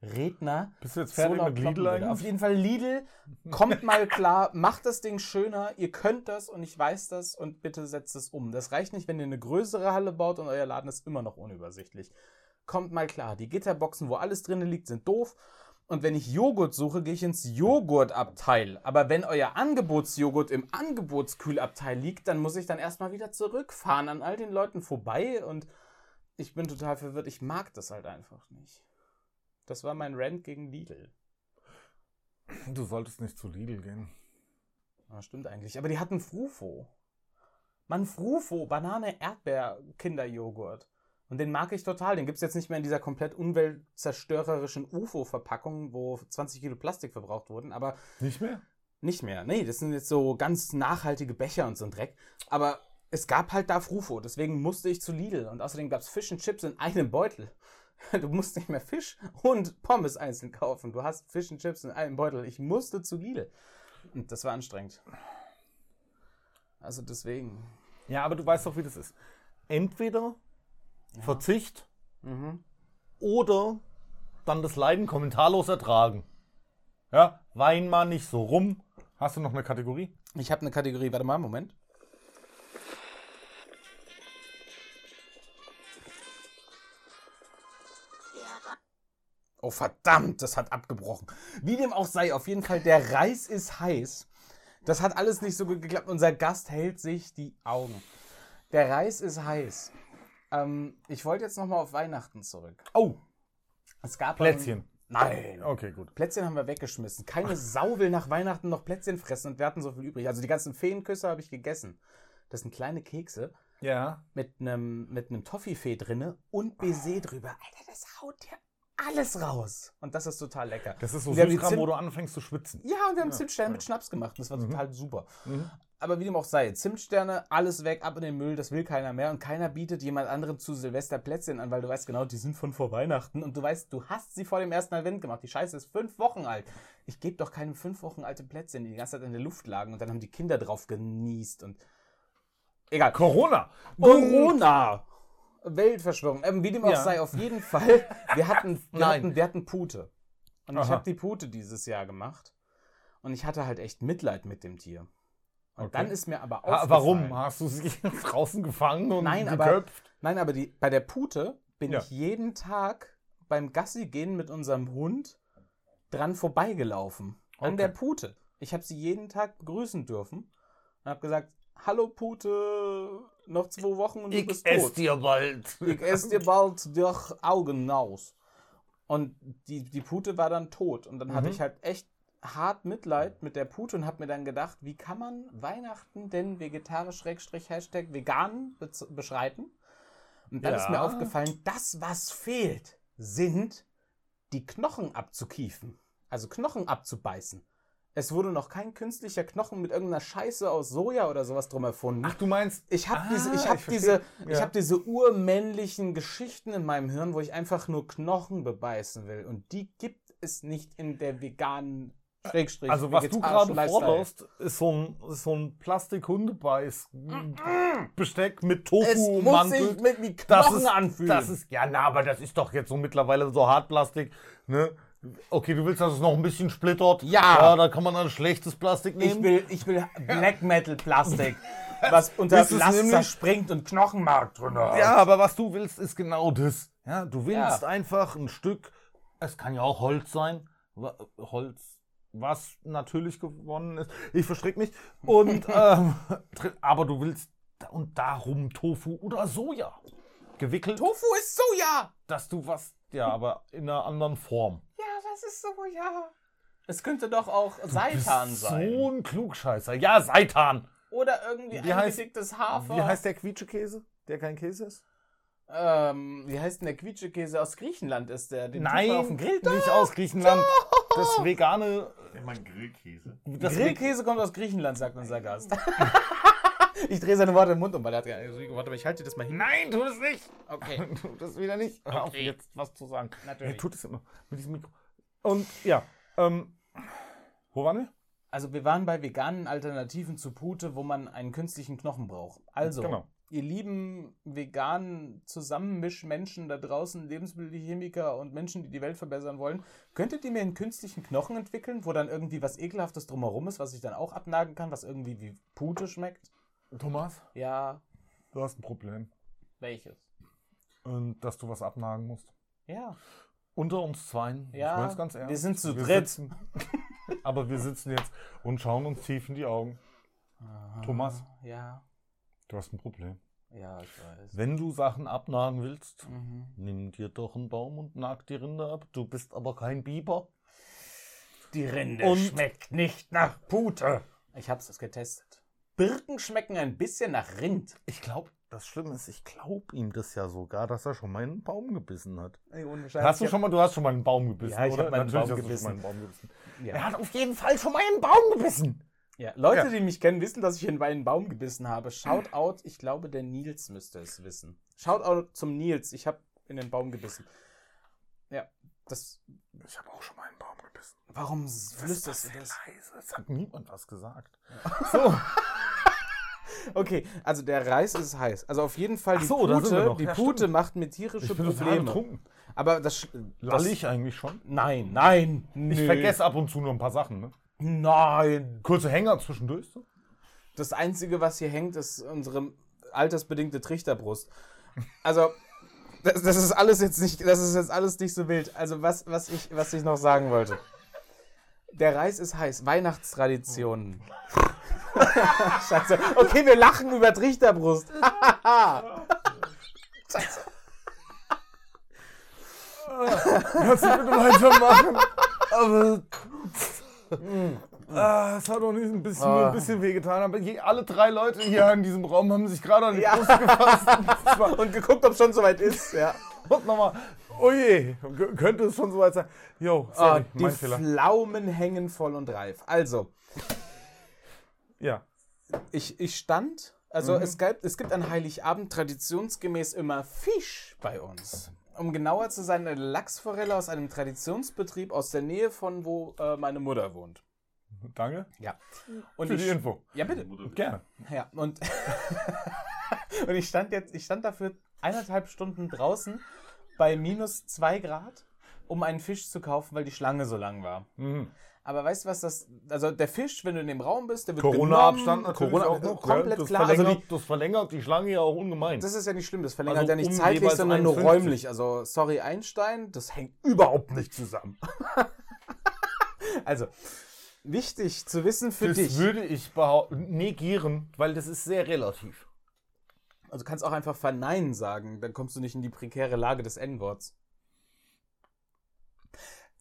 Podcast-Redner Bist du jetzt fertig mit Lidl eigentlich? Auf jeden Fall Lidl, kommt mal klar, (laughs) macht das Ding schöner, ihr könnt das und ich weiß das und bitte setzt es um. Das reicht nicht, wenn ihr eine größere Halle baut und euer Laden ist immer noch unübersichtlich. Kommt mal klar, die Gitterboxen, wo alles drin liegt, sind doof. Und wenn ich Joghurt suche, gehe ich ins Joghurtabteil. Aber wenn euer Angebotsjoghurt im Angebotskühlabteil liegt, dann muss ich dann erstmal wieder zurückfahren an all den Leuten vorbei und ich bin total verwirrt. Ich mag das halt einfach nicht. Das war mein Rant gegen Lidl. Du solltest nicht zu Lidl gehen. Ja, stimmt eigentlich. Aber die hatten Frufo. Mann, Frufo, Banane, Erdbeer, Kinderjoghurt. Und den mag ich total. Den gibt es jetzt nicht mehr in dieser komplett umweltzerstörerischen UFO-Verpackung, wo 20 Kilo Plastik verbraucht wurden. Aber Nicht mehr? nicht mehr. Nee, das sind jetzt so ganz nachhaltige Becher und so ein Dreck. Aber es gab halt da Frufo. Deswegen musste ich zu Lidl. Und außerdem gab es Fish and Chips in einem Beutel. (laughs) Du musst nicht mehr Fisch und Pommes einzeln kaufen. Du hast Fish and Chips in einem Beutel. Ich musste zu Lidl. Und das war anstrengend. Also deswegen. Ja, aber du weißt doch, wie das ist. Entweder Verzicht Mhm. oder dann das Leiden kommentarlos ertragen. Ja, wein mal nicht so rum. Hast du noch eine Kategorie? Ich habe eine Kategorie. Warte mal, Moment. Oh verdammt, das hat abgebrochen. Wie dem auch sei, auf jeden Fall, der Reis ist heiß. Das hat alles nicht so gut geklappt. Unser Gast hält sich die Augen. Der Reis ist heiß. Ähm, ich wollte jetzt nochmal auf Weihnachten zurück. Oh, Es gab Plätzchen. Nein. Okay, gut. Plätzchen haben wir weggeschmissen. Keine Sau will nach Weihnachten noch Plätzchen fressen und wir hatten so viel übrig. Also die ganzen Feenküsse habe ich gegessen. Das sind kleine Kekse Ja. mit einem mit einem Toffifee drinne und Baiser drüber. Alter, das haut dir alles raus. Und das ist total lecker. Das ist so Und wir haben die Süßkram, wo du anfängst zu schwitzen. Ja, und Wir haben. Ja, Zimtsterne mit Schnaps gemacht. Das war total super. Mhm. Aber wie dem auch sei, Zimtsterne, alles weg, ab in den Müll, das will keiner mehr. Und keiner bietet jemand anderem zu Silvester Plätzchen an, weil du weißt genau, die sind von vor Weihnachten. Und du weißt, du hast sie vor dem ersten Advent gemacht. Die Scheiße ist fünf Wochen alt. Ich gebe doch keinem fünf Wochen alte Plätzchen, die die ganze Zeit in der Luft lagen. Und dann haben die Kinder drauf genießt. Und egal. Corona. Corona! Weltverschwörung. Ähm, wie dem auch Ja. sei, auf jeden Fall. Wir hatten, (laughs) wir Nein. hatten, wir hatten Pute. Und ich Aha. habe die Pute dieses Jahr gemacht. Und ich hatte halt echt Mitleid mit dem Tier. Und Okay. dann ist mir aber aufgefallen. warum? Hast du sie (laughs) draußen gefangen und Nein, aber, geköpft? nein, aber die, bei der Pute bin Ja. ich jeden Tag beim Gassi gehen mit unserem Hund dran vorbeigelaufen. An Okay. der Pute. Ich habe sie jeden Tag begrüßen dürfen und habe gesagt, hallo Pute, noch zwei Wochen und du bist tot. dir bald. Ich esse dir bald durch Augen aus. Und die, die Pute war dann tot. Und dann hatte Mhm. ich halt echt hart Mitleid mit der Pute und habe mir dann gedacht, wie kann man Weihnachten denn vegetarisch Schrägstrich Hashtag vegan beschreiten? Und dann ist mir Ja. aufgefallen, das, was fehlt, sind die Knochen abzukiefen. Also Knochen abzubeißen. Es wurde noch kein künstlicher Knochen mit irgendeiner Scheiße aus Soja oder sowas drum erfunden. Ach, du meinst, Ich habe Ah, diese, ich hab ich diese, verstehe. ich Ja. hab diese urmännlichen Geschichten in meinem Hirn, wo ich einfach nur Knochen bebeißen will. Und die gibt es nicht in der veganen Schrägstrich. also was du gerade forderst, ist so ein, ist so ein Plastik-Hundebeiß-Besteck mit Tofu-Mantel. sich mit wie Das Knochen ist, anfühlen. das ist, ja, na, aber das ist doch jetzt so mittlerweile so Hartplastik, ne? Okay, du willst, dass es noch ein bisschen splittert? Ja. Ja, da kann man dann schlechtes Plastik nehmen. ich will, ich will Black Metal Plastik, (laughs) was unter nämlich- zerspringt und Knochenmark drin hat. Ja, aber was du willst, ist genau das. Ja, du willst Ja. einfach ein Stück, es kann ja auch Holz sein, Holz, was natürlich gewonnen ist. Ich verstrick mich. Und, (laughs) ähm, aber du willst, und darum Tofu oder Soja gewickelt, Tofu ist Soja! dass du was, ja, aber in einer anderen Form. Ja, das ist Soja. Es könnte doch auch Seitan Bist sein. So ein Klugscheißer. Ja, Seitan. Oder irgendwie Wie heißt- eingedicktes Hafer. Wie heißt der Quietschekäse, der kein Käse ist? Ähm, wie heißt denn der Quietschekäse aus Griechenland? Ist der den Nein, auf dem Grill? nicht aus Griechenland. Das vegane, Ich meine Grillkäse. das Grillkäse kommt aus Griechenland, sagt unser Gast. (laughs) ich drehe seine Worte im Mund um, weil er hat ja. Warte ich halte das mal hin. Nein, tu das nicht. Okay. (laughs) Tu das wieder nicht. Hör auf, Okay. jetzt was zu sagen. Natürlich. Er tut es immer mit diesem Mikro. Und ja, ähm, wo waren wir? Also wir waren bei veganen Alternativen zu Pute, wo man einen künstlichen Knochen braucht. Also, Genau. ihr lieben veganen Zusammenmischmenschen da draußen, Lebensmittelchemiker und Menschen, die die Welt verbessern wollen, könntet ihr mir einen künstlichen Knochen entwickeln, wo dann irgendwie was Ekelhaftes drumherum ist, was ich dann auch abnagen kann, was irgendwie wie Pute schmeckt? Thomas, Ja, du hast ein Problem. welches? Und dass du was abnagen musst. Ja. Unter uns zweien. Ja, ich mein's ganz ernst. wir sind zu Wir dritt. Sitzen, (laughs) aber wir sitzen jetzt und schauen uns tief in die Augen. Thomas, Ja, du hast ein Problem. ja, ich weiß. Wenn du Sachen abnagen willst, Mhm. nimm dir doch einen Baum und nag die Rinde ab. Du bist aber kein Biber. Die Rinde Und- schmeckt nicht nach Pute. Ich hab's getestet. Birken schmecken ein bisschen nach Rind. Ich glaube, das Schlimme ist, ich glaube ihm das ja sogar, dass er schon mal einen Baum gebissen hat. Ey, ohne Hast du schon mal, du hast schon mal einen Baum gebissen, Ja, ich oder? hab mal einen Natürlich Baum hast du gebissen. schon mal einen Baum gebissen. Ja. Er hat auf jeden Fall schon mal einen Baum gebissen. Ja, Leute, Ja. die mich kennen, wissen, dass ich in einen Baum gebissen habe. Shoutout, ich glaube, der Nils müsste es wissen. Shoutout zum Nils, ich habe in den Baum gebissen. Ja, das. Ich habe auch schon mal einen Baum gebissen. Warum flüsterst du das? leise? Es hat niemand was gesagt. So, (laughs) Okay, also der Reis ist heiß. Also auf jeden Fall die so, da sind wir Pute, noch. die Ja, Pute stimmt. macht mir tierische ich bin total Probleme. betrunken. Aber das, sch- das Lall ich eigentlich schon? Nein, nein. Ich vergesse ab und zu nur ein paar Sachen. Ne? Nein. Kurze Hänger zwischendurch. So. Das Einzige, was hier hängt, ist unsere altersbedingte Trichterbrust. Also, das, das ist alles jetzt nicht, das ist jetzt alles nicht so wild. Also, was, was, ich, was ich noch sagen wollte. Der Reis ist heiß. Weihnachtstraditionen. (laughs) (laughs) Scheiße. Okay, wir lachen über Trichterbrust. (laughs) Scheiße. Kannst du bitte weitermachen? Aber. Ah, es hat auch nicht ein bisschen, nur Ah. ein bisschen wehgetan. Aber je, alle drei Leute hier in diesem Raum haben sich gerade an die Ja. Brust gefasst. Und geguckt, ob schon soweit ist. Ja. Und nochmal. Oh je, könnte es schon soweit sein. Jo, sorry, Ah, die mein Fehler. Pflaumen hängen voll und reif. Also, Ja. ich, ich stand, also es, gab, es gibt an Heiligabend traditionsgemäß immer Fisch bei uns. Um genauer zu sein, eine Lachsforelle aus einem Traditionsbetrieb aus der Nähe von wo äh, meine Mutter wohnt. Danke Ja. Und für ich, die Info. Ja, bitte. Gerne. (laughs) Ja, und, (laughs) und ich stand jetzt, ich stand dafür eineinhalb Stunden draußen bei minus zwei Grad, um einen Fisch zu kaufen, weil die Schlange so lang war. Mhm. Aber weißt du was das, also der Fisch, wenn du in dem Raum bist, der wird Corona-Abstand natürlich Corona, auch noch. komplett das klar. Also Verlängert, die, das verlängert die Schlange ja auch ungemein. das ist ja nicht schlimm, das verlängert Also ja nicht um zeitlich, sondern nur 51. räumlich. Also sorry Einstein, das hängt überhaupt nicht zusammen. (laughs) also wichtig zu wissen für das dich. würde ich negieren, weil das ist sehr relativ. Also du kannst auch einfach verneinen sagen, dann kommst du nicht in die prekäre Lage des N-Worts.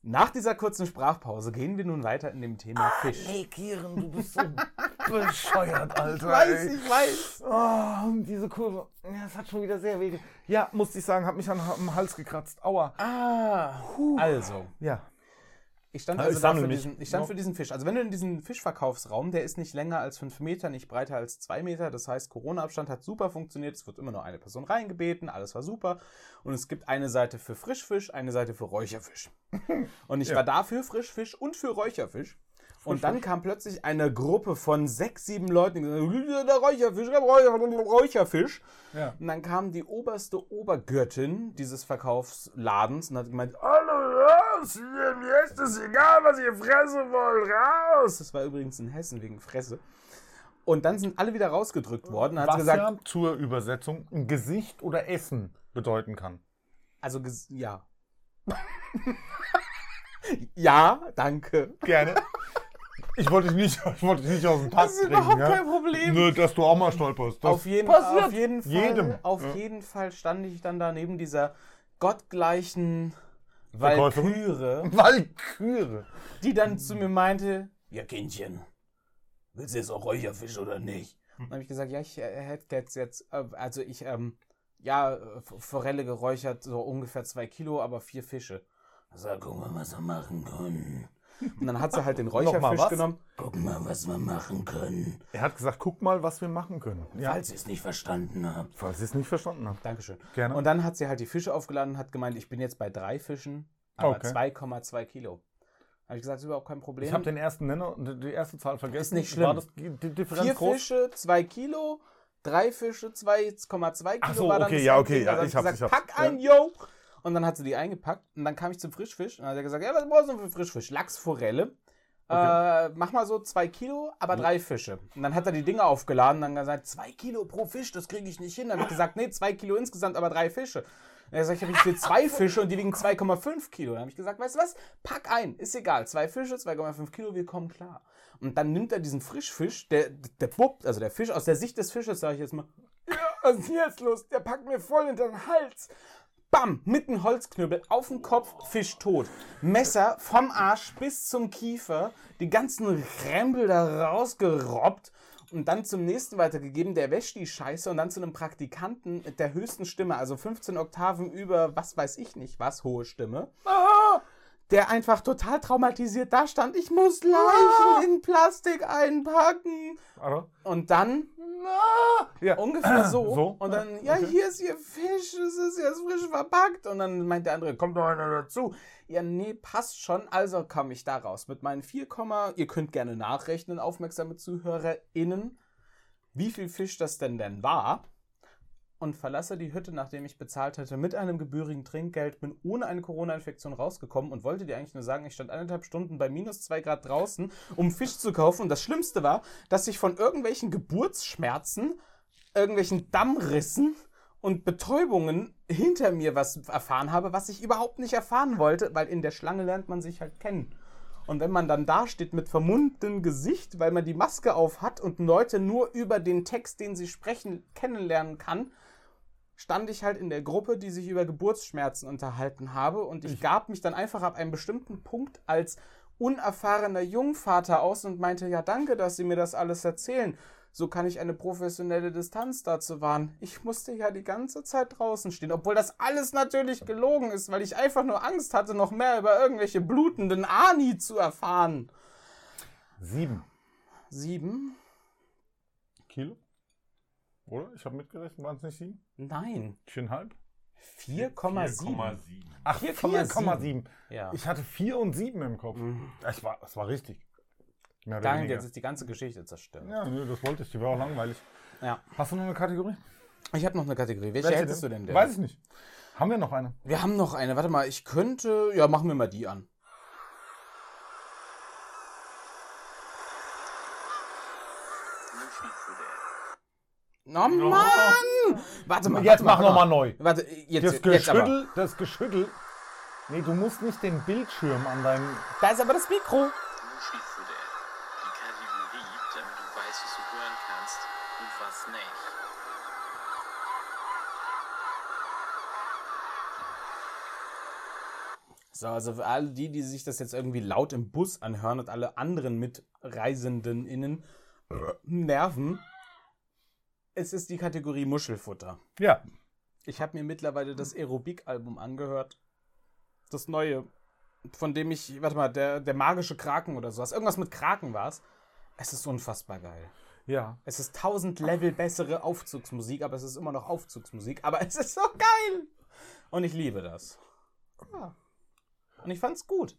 Nach dieser kurzen Sprachpause gehen wir nun weiter in dem Thema Fisch. Negieren, du bist so (laughs) bescheuert, Alter. Ich weiß, ey. ich weiß. Oh, diese Kurve. Ja, das hat schon wieder sehr weh. Ja, musste ich sagen, hat mich an, am Hals gekratzt. Aua. Ah, also. Ja. Ich stand also ich für mich. diesen, ich stand Ja. für diesen Fisch. Also wenn du in diesen Fischverkaufsraum, der ist nicht länger als 5 Meter, nicht breiter als 2 Meter. Das heißt, Corona-Abstand hat super funktioniert. Es wird immer nur eine Person reingebeten, alles war super. Und es gibt eine Seite für Frischfisch, eine Seite für Räucherfisch. (laughs) Und ich Ja. war da für Frischfisch und für Räucherfisch. Und dann kam plötzlich eine Gruppe von sechs, sieben Leuten, die gesagt der Räucherfisch, der Räucher- Räucherfisch. Ja. Und dann kam die oberste Obergöttin dieses Verkaufsladens und hat gemeint, alle raus, hier, mir ist es egal, was ihr fressen wollt, raus. Das war übrigens in Hessen wegen Fresse. Und dann sind alle wieder rausgedrückt worden. Hat Was gesagt, ja zur Übersetzung ein Gesicht oder Essen bedeuten kann. also ja. (laughs) ja, danke. Gerne. Ich wollte dich nicht, ich wollte dich nicht aus dem Pass Das ist bringen. überhaupt ja? kein Problem. Nur, dass du auch mal stolperst. Auf jeden, auf jeden Fall, jedem. auf Ja. jeden Fall stand ich dann da neben dieser gottgleichen? Walküre. (laughs) Walküre. die dann zu mir meinte, ja Kindchen, willst du jetzt auch Räucherfisch oder nicht? Dann habe ich gesagt, ja, ich äh, hätte jetzt jetzt, äh, also ich, ähm, ja, Forelle geräuchert, so ungefähr zwei Kilo, aber vier Fische. Ich sag, guck mal, was wir machen können. Und dann hat sie halt den (laughs) Räucherfisch genommen. Guck mal, was wir machen können. Er hat gesagt, guck mal, was wir machen können. Ja. Falls ihr es nicht verstanden habt. Falls ich es nicht verstanden habe. Dankeschön. Gerne. Und dann hat sie halt die Fische aufgeladen und hat gemeint, ich bin jetzt bei drei Fischen, aber Okay. 2,2 Kilo. Habe ich gesagt, ist überhaupt kein Problem. Ich habe den ersten Nenner, die die erste Zahl vergessen. nicht schlimm. War das die die Differenz Vier groß? Fische, zwei Kilo, drei Fische, 2,2 Kilo. Ach so, war dann okay, das ja, okay, ja, Also ich hab's, gesagt, ich hab's. pack ein, yo! Und dann hat sie die eingepackt und dann kam ich zum Frischfisch und dann hat er gesagt, ja, was brauchst du für Frischfisch? Lachsforelle. Äh, mach mal so zwei Kilo, aber drei Fische. Und dann hat er die Dinge aufgeladen und dann gesagt, zwei Kilo pro Fisch, das kriege ich nicht hin. Dann habe ich gesagt, nee, zwei Kilo insgesamt, aber drei Fische. Und er sagt, ich habe hier zwei Fische und die wiegen 2,5 Kilo. Dann habe ich gesagt, weißt du was? Pack ein, ist egal. Zwei Fische, 2,5 Kilo, wir kommen klar. Und dann nimmt er diesen Frischfisch, der, der bubbt, also der Fisch, aus der Sicht des Fisches sage ich jetzt mal, ja, was ist denn jetzt los? Der packt mir voll in den Hals. Bam, mit einem Holzknüppel auf den Kopf, Fisch tot. Messer vom Arsch bis zum Kiefer, die ganzen Rempel da rausgerobbt und dann zum nächsten weitergegeben, der wäscht die Scheiße und dann zu einem Praktikanten mit der höchsten Stimme, also 15 Oktaven über was weiß ich nicht was, hohe Stimme. Der einfach total traumatisiert da stand. Ich muss Leichen in Plastik einpacken. Und dann ja. (laughs) ungefähr so. So? Und dann, ja, Okay. hier ist ihr Fisch, es ist jetzt frisch verpackt. Und dann meint der andere, kommt doch einer dazu. Ja, nee, passt schon. Also komme ich da raus mit meinen 4, ihr könnt gerne nachrechnen, aufmerksame ZuhörerInnen, wie viel Fisch das denn denn war. Und verlasse die Hütte, nachdem ich bezahlt hatte, mit einem gebührigen Trinkgeld, bin ohne eine Corona-Infektion rausgekommen und wollte dir eigentlich nur sagen, ich stand eineinhalb Stunden bei minus zwei Grad draußen, um Fisch zu kaufen. Und das Schlimmste war, dass ich von irgendwelchen Geburtsschmerzen, irgendwelchen Dammrissen und Betäubungen hinter mir was erfahren habe, was ich überhaupt nicht erfahren wollte, weil in der Schlange lernt man sich halt kennen. Und wenn man dann da steht mit vermummtem Gesicht, weil man die Maske auf hat und Leute nur über den Text, den sie sprechen, kennenlernen kann, stand ich halt in der Gruppe, die sich über Geburtsschmerzen unterhalten habe und ich gab mich dann einfach ab einem bestimmten Punkt als unerfahrener Jungvater aus und meinte, ja danke, dass Sie mir das alles erzählen. So kann ich eine professionelle Distanz dazu wahren. Ich musste ja die ganze Zeit draußen stehen, obwohl das alles natürlich gelogen ist, weil ich einfach nur Angst hatte, noch mehr über irgendwelche blutenden Ani zu erfahren. Sieben Sieben? Kilo? Oder? Ich habe mitgerechnet, waren es nicht sieben? Nein. Viereinhalb? 4,7. 4,7. Ach, 4,7. 4,7. Ja. Ich hatte 4 und 7 im Kopf. Mhm. Es war, es war richtig. Danke, jetzt ist die ganze Geschichte zerstört. Ja, nö, das wollte ich. Die war auch langweilig. Ja. Hast du noch eine Kategorie? Ich habe noch eine Kategorie. Welche, Welche hättest denn? du denn? denn? Weiß ich nicht. Haben wir noch eine? Wir haben noch eine. Warte mal, ich könnte. Ja, machen wir mal die an. Oh Mann! Warte mal. Jetzt mach mal, nochmal neu. Warte, jetzt, Das jetzt aber. Geschüttel, das Geschüttel. Nee, du musst nicht den Bildschirm an deinem. Da ist aber das Mikro. So, also für alle die, die sich das jetzt irgendwie laut im Bus anhören und alle anderen Mitreisenden innen nerven. Es ist die Kategorie Muschelfutter. Ja. Ich habe mir mittlerweile das Aerobic-Album angehört. Das neue. Von dem ich, warte mal, der, der magische Kraken oder sowas. Irgendwas mit Kraken war es. Es ist unfassbar geil. Ja. Es ist tausend Level bessere Aufzugsmusik, aber es ist immer noch Aufzugsmusik. Aber es ist so geil. Und ich liebe das. Ja. Und ich fand's gut.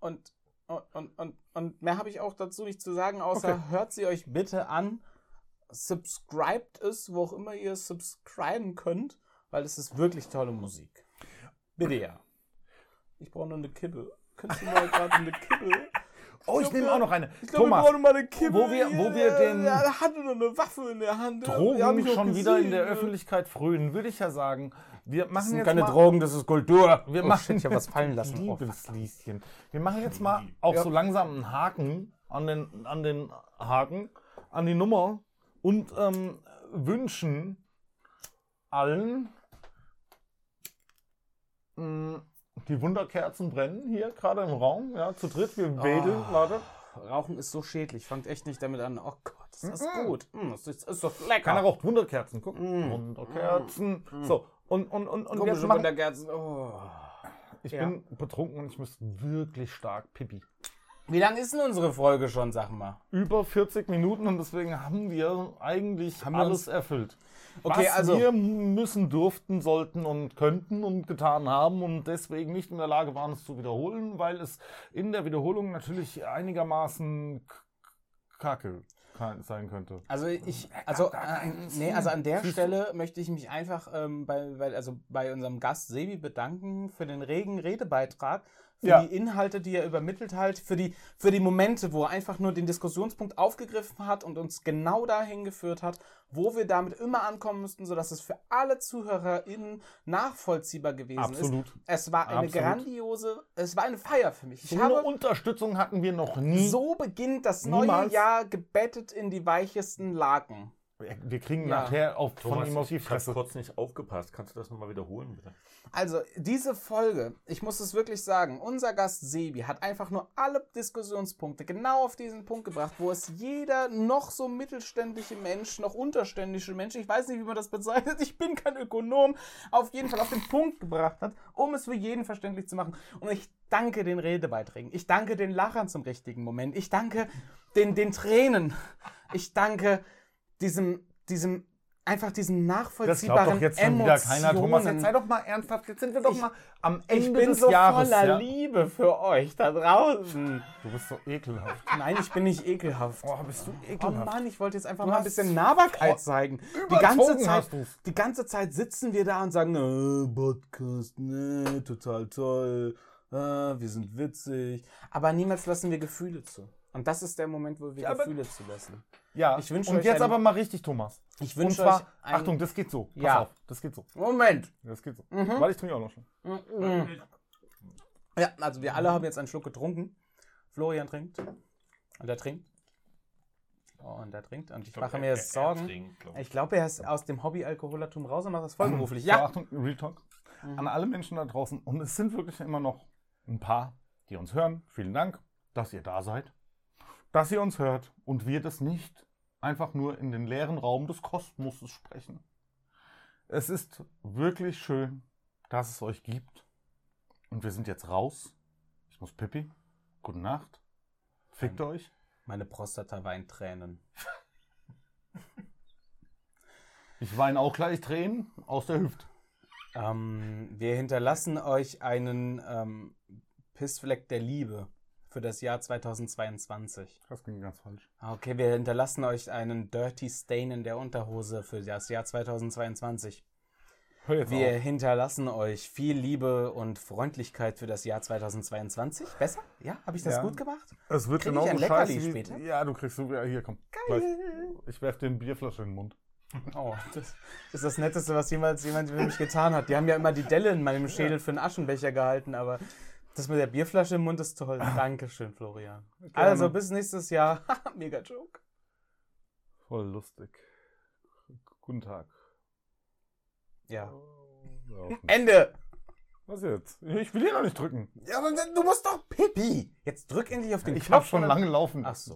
Und, und, und, und, und mehr habe ich auch dazu nicht zu sagen, außer Okay. hört sie euch bitte an. Subscribt es, wo auch immer ihr subscriben könnt, weil es ist wirklich tolle Musik. Bitte ja. Ich brauche nur eine Kippe. Könntest du mal gerade eine Kippe? (laughs) Oh, ich glaub, nehme wir- auch noch eine. Ich glaube, wir Thomas, brauchen mal eine Kippe. wo wir- wo wir den- Ja, er hatte noch eine Waffe in der Hand. Drogen ich schon wieder in gesehen, der. Öffentlichkeit frönen, würde ich ja sagen. Wir Das machen sind jetzt keine mal, Drogen, das ist Kultur. Wir oh, machen shit, ich was fallen lassen. (laughs) Oh, Liebes Lieschen. Wir machen jetzt mal auch Ja. so langsam einen Haken an den, an den Haken, an die Nummer und ähm, wünschen allen mh, die Wunderkerzen brennen hier gerade im Raum. Ja, zu dritt. Wir wedeln, Ah. warte. Rauchen ist so schädlich. Fangt echt nicht damit an. Oh Gott, ist das gut. Mm, das ist, ist doch lecker. Keiner raucht Wunderkerzen. Guck. Mm. Wunderkerzen. So. Und, und, und, und Komische jetzt machen, Wunderkerzen. Oh. ich Ja. bin betrunken und ich muss wirklich stark pipi. Wie lang ist denn unsere Folge schon, sag mal? über 40 Minuten und deswegen haben wir eigentlich Haben wir alles uns- erfüllt. Okay, was also- wir müssen, durften, sollten und könnten und getan haben und deswegen nicht in der Lage waren, es zu wiederholen, weil es in der Wiederholung natürlich einigermaßen kacke sein könnte. Also ich, also, äh, nee, also an der? Stelle möchte ich mich einfach ähm, bei, bei, also bei unserem Gast Sebi bedanken für den regen Redebeitrag, für Ja. die Inhalte, die er übermittelt hat, für die, für die Momente, wo er einfach nur den Diskussionspunkt aufgegriffen hat und uns genau dahin geführt hat, wo wir damit immer ankommen müssten, sodass es für alle ZuhörerInnen nachvollziehbar gewesen Absolut. ist. Es war eine Absolut. grandiose, es war eine Feier für mich. Ich So eine habe Unterstützung hatten wir noch nie. so beginnt das neue Niemals. Jahr gebettet in die weichesten Laken. Wir kriegen Ja. nachher auf, von Thomas, ihm auf die ich habe Fresse. kurz nicht aufgepasst. Kannst du das nochmal wiederholen, bitte? Also, diese Folge, ich muss es wirklich sagen, unser Gast Sebi hat einfach nur alle Diskussionspunkte genau auf diesen Punkt gebracht, wo es jeder noch so mittelständische Mensch, noch unterständische Mensch, ich weiß nicht, wie man das bezeichnet, ich bin kein Ökonom, auf jeden Fall auf den Punkt gebracht hat, um es für jeden verständlich zu machen. Und ich danke den Redebeiträgen, ich danke den Lachern zum richtigen Moment, ich danke den, den Tränen, ich danke diesem, diesem, einfach diesem Das nachvollziehbaren glaubt doch jetzt schon wieder keiner, Thomas. Emotionen. Jetzt sei doch mal ernsthaft. Jetzt sind wir doch Ich- mal am Ende Ich bin des so Jahres. voller ja? Liebe für euch da draußen. Du bist so ekelhaft. Nein, ich bin nicht ekelhaft. Oh, bist du Oh ekelhaft. Mann, ich wollte jetzt einfach Du mal ein bisschen Nahbarkeit zeigen. Die ganze, Zeit, die ganze Zeit sitzen wir da und sagen, äh, Podcast, ne, total toll, äh, wir sind witzig. Aber niemals lassen wir Gefühle zu. Und das ist der Moment, wo wir Ja, aber- Gefühle zulassen. Ja, Ich wünsche und euch jetzt einen- aber mal richtig, Thomas. Ich Und wünsche zwar, euch ein- Achtung, das geht so. Pass Ja. auf, das geht so. Moment. Das geht so. Mhm. Weil ich trinke auch noch schon. Ja, also wir alle haben jetzt einen Schluck getrunken. Florian trinkt. Und er trinkt. Und er trinkt. Und ich, mache mir jetzt Sorgen. Ich glaube, er ist aus dem Hobby-Alkoholatum raus und macht das vollberuflich. So, Ja. Achtung, Real Talk. Mhm. An alle Menschen da draußen. Und es sind wirklich immer noch ein paar, die uns hören. Vielen Dank, dass ihr da seid. Dass ihr uns hört und wir das nicht einfach nur in den leeren Raum des Kosmoses sprechen. Es ist wirklich schön, dass es euch gibt. Und wir sind jetzt raus. Ich muss Pippi. Gute Nacht. Fickt euch. Meine Prostata weint Tränen. (laughs) Ich weine auch gleich Tränen aus der Hüfte. Ähm, wir hinterlassen euch einen ähm, Pissfleck der Liebe für das Jahr 2022. Das ging ganz falsch. Okay, wir hinterlassen euch einen Dirty Stain in der Unterhose für das Jahr 2022. Hör jetzt Wir auf. hinterlassen euch viel Liebe und Freundlichkeit für das Jahr 2022. Besser? Ja? Habe ich das Ja. gut gemacht? Es wird Krieg ich ein Leckerli scheiße wie... später? Ja, du kriegst. Ja, hier, komm. Gleich. Ich werf dir eine Bierflasche in den Mund. Oh, das ist das Netteste, was jemals jemand für mich getan hat. Die haben ja immer die Delle in meinem Schädel für einen Aschenbecher gehalten, aber das mit der Bierflasche im Mund ist toll. Dankeschön, Florian. Also, bis nächstes Jahr. (laughs) Mega Joke. Voll lustig. Guten Tag. Ja. Ja, Ende! Was jetzt? Ich will hier noch nicht drücken. Ja, aber du musst doch Pipi! Jetzt drück endlich auf den Ich Knopf. hab schon lange laufen. Ach so.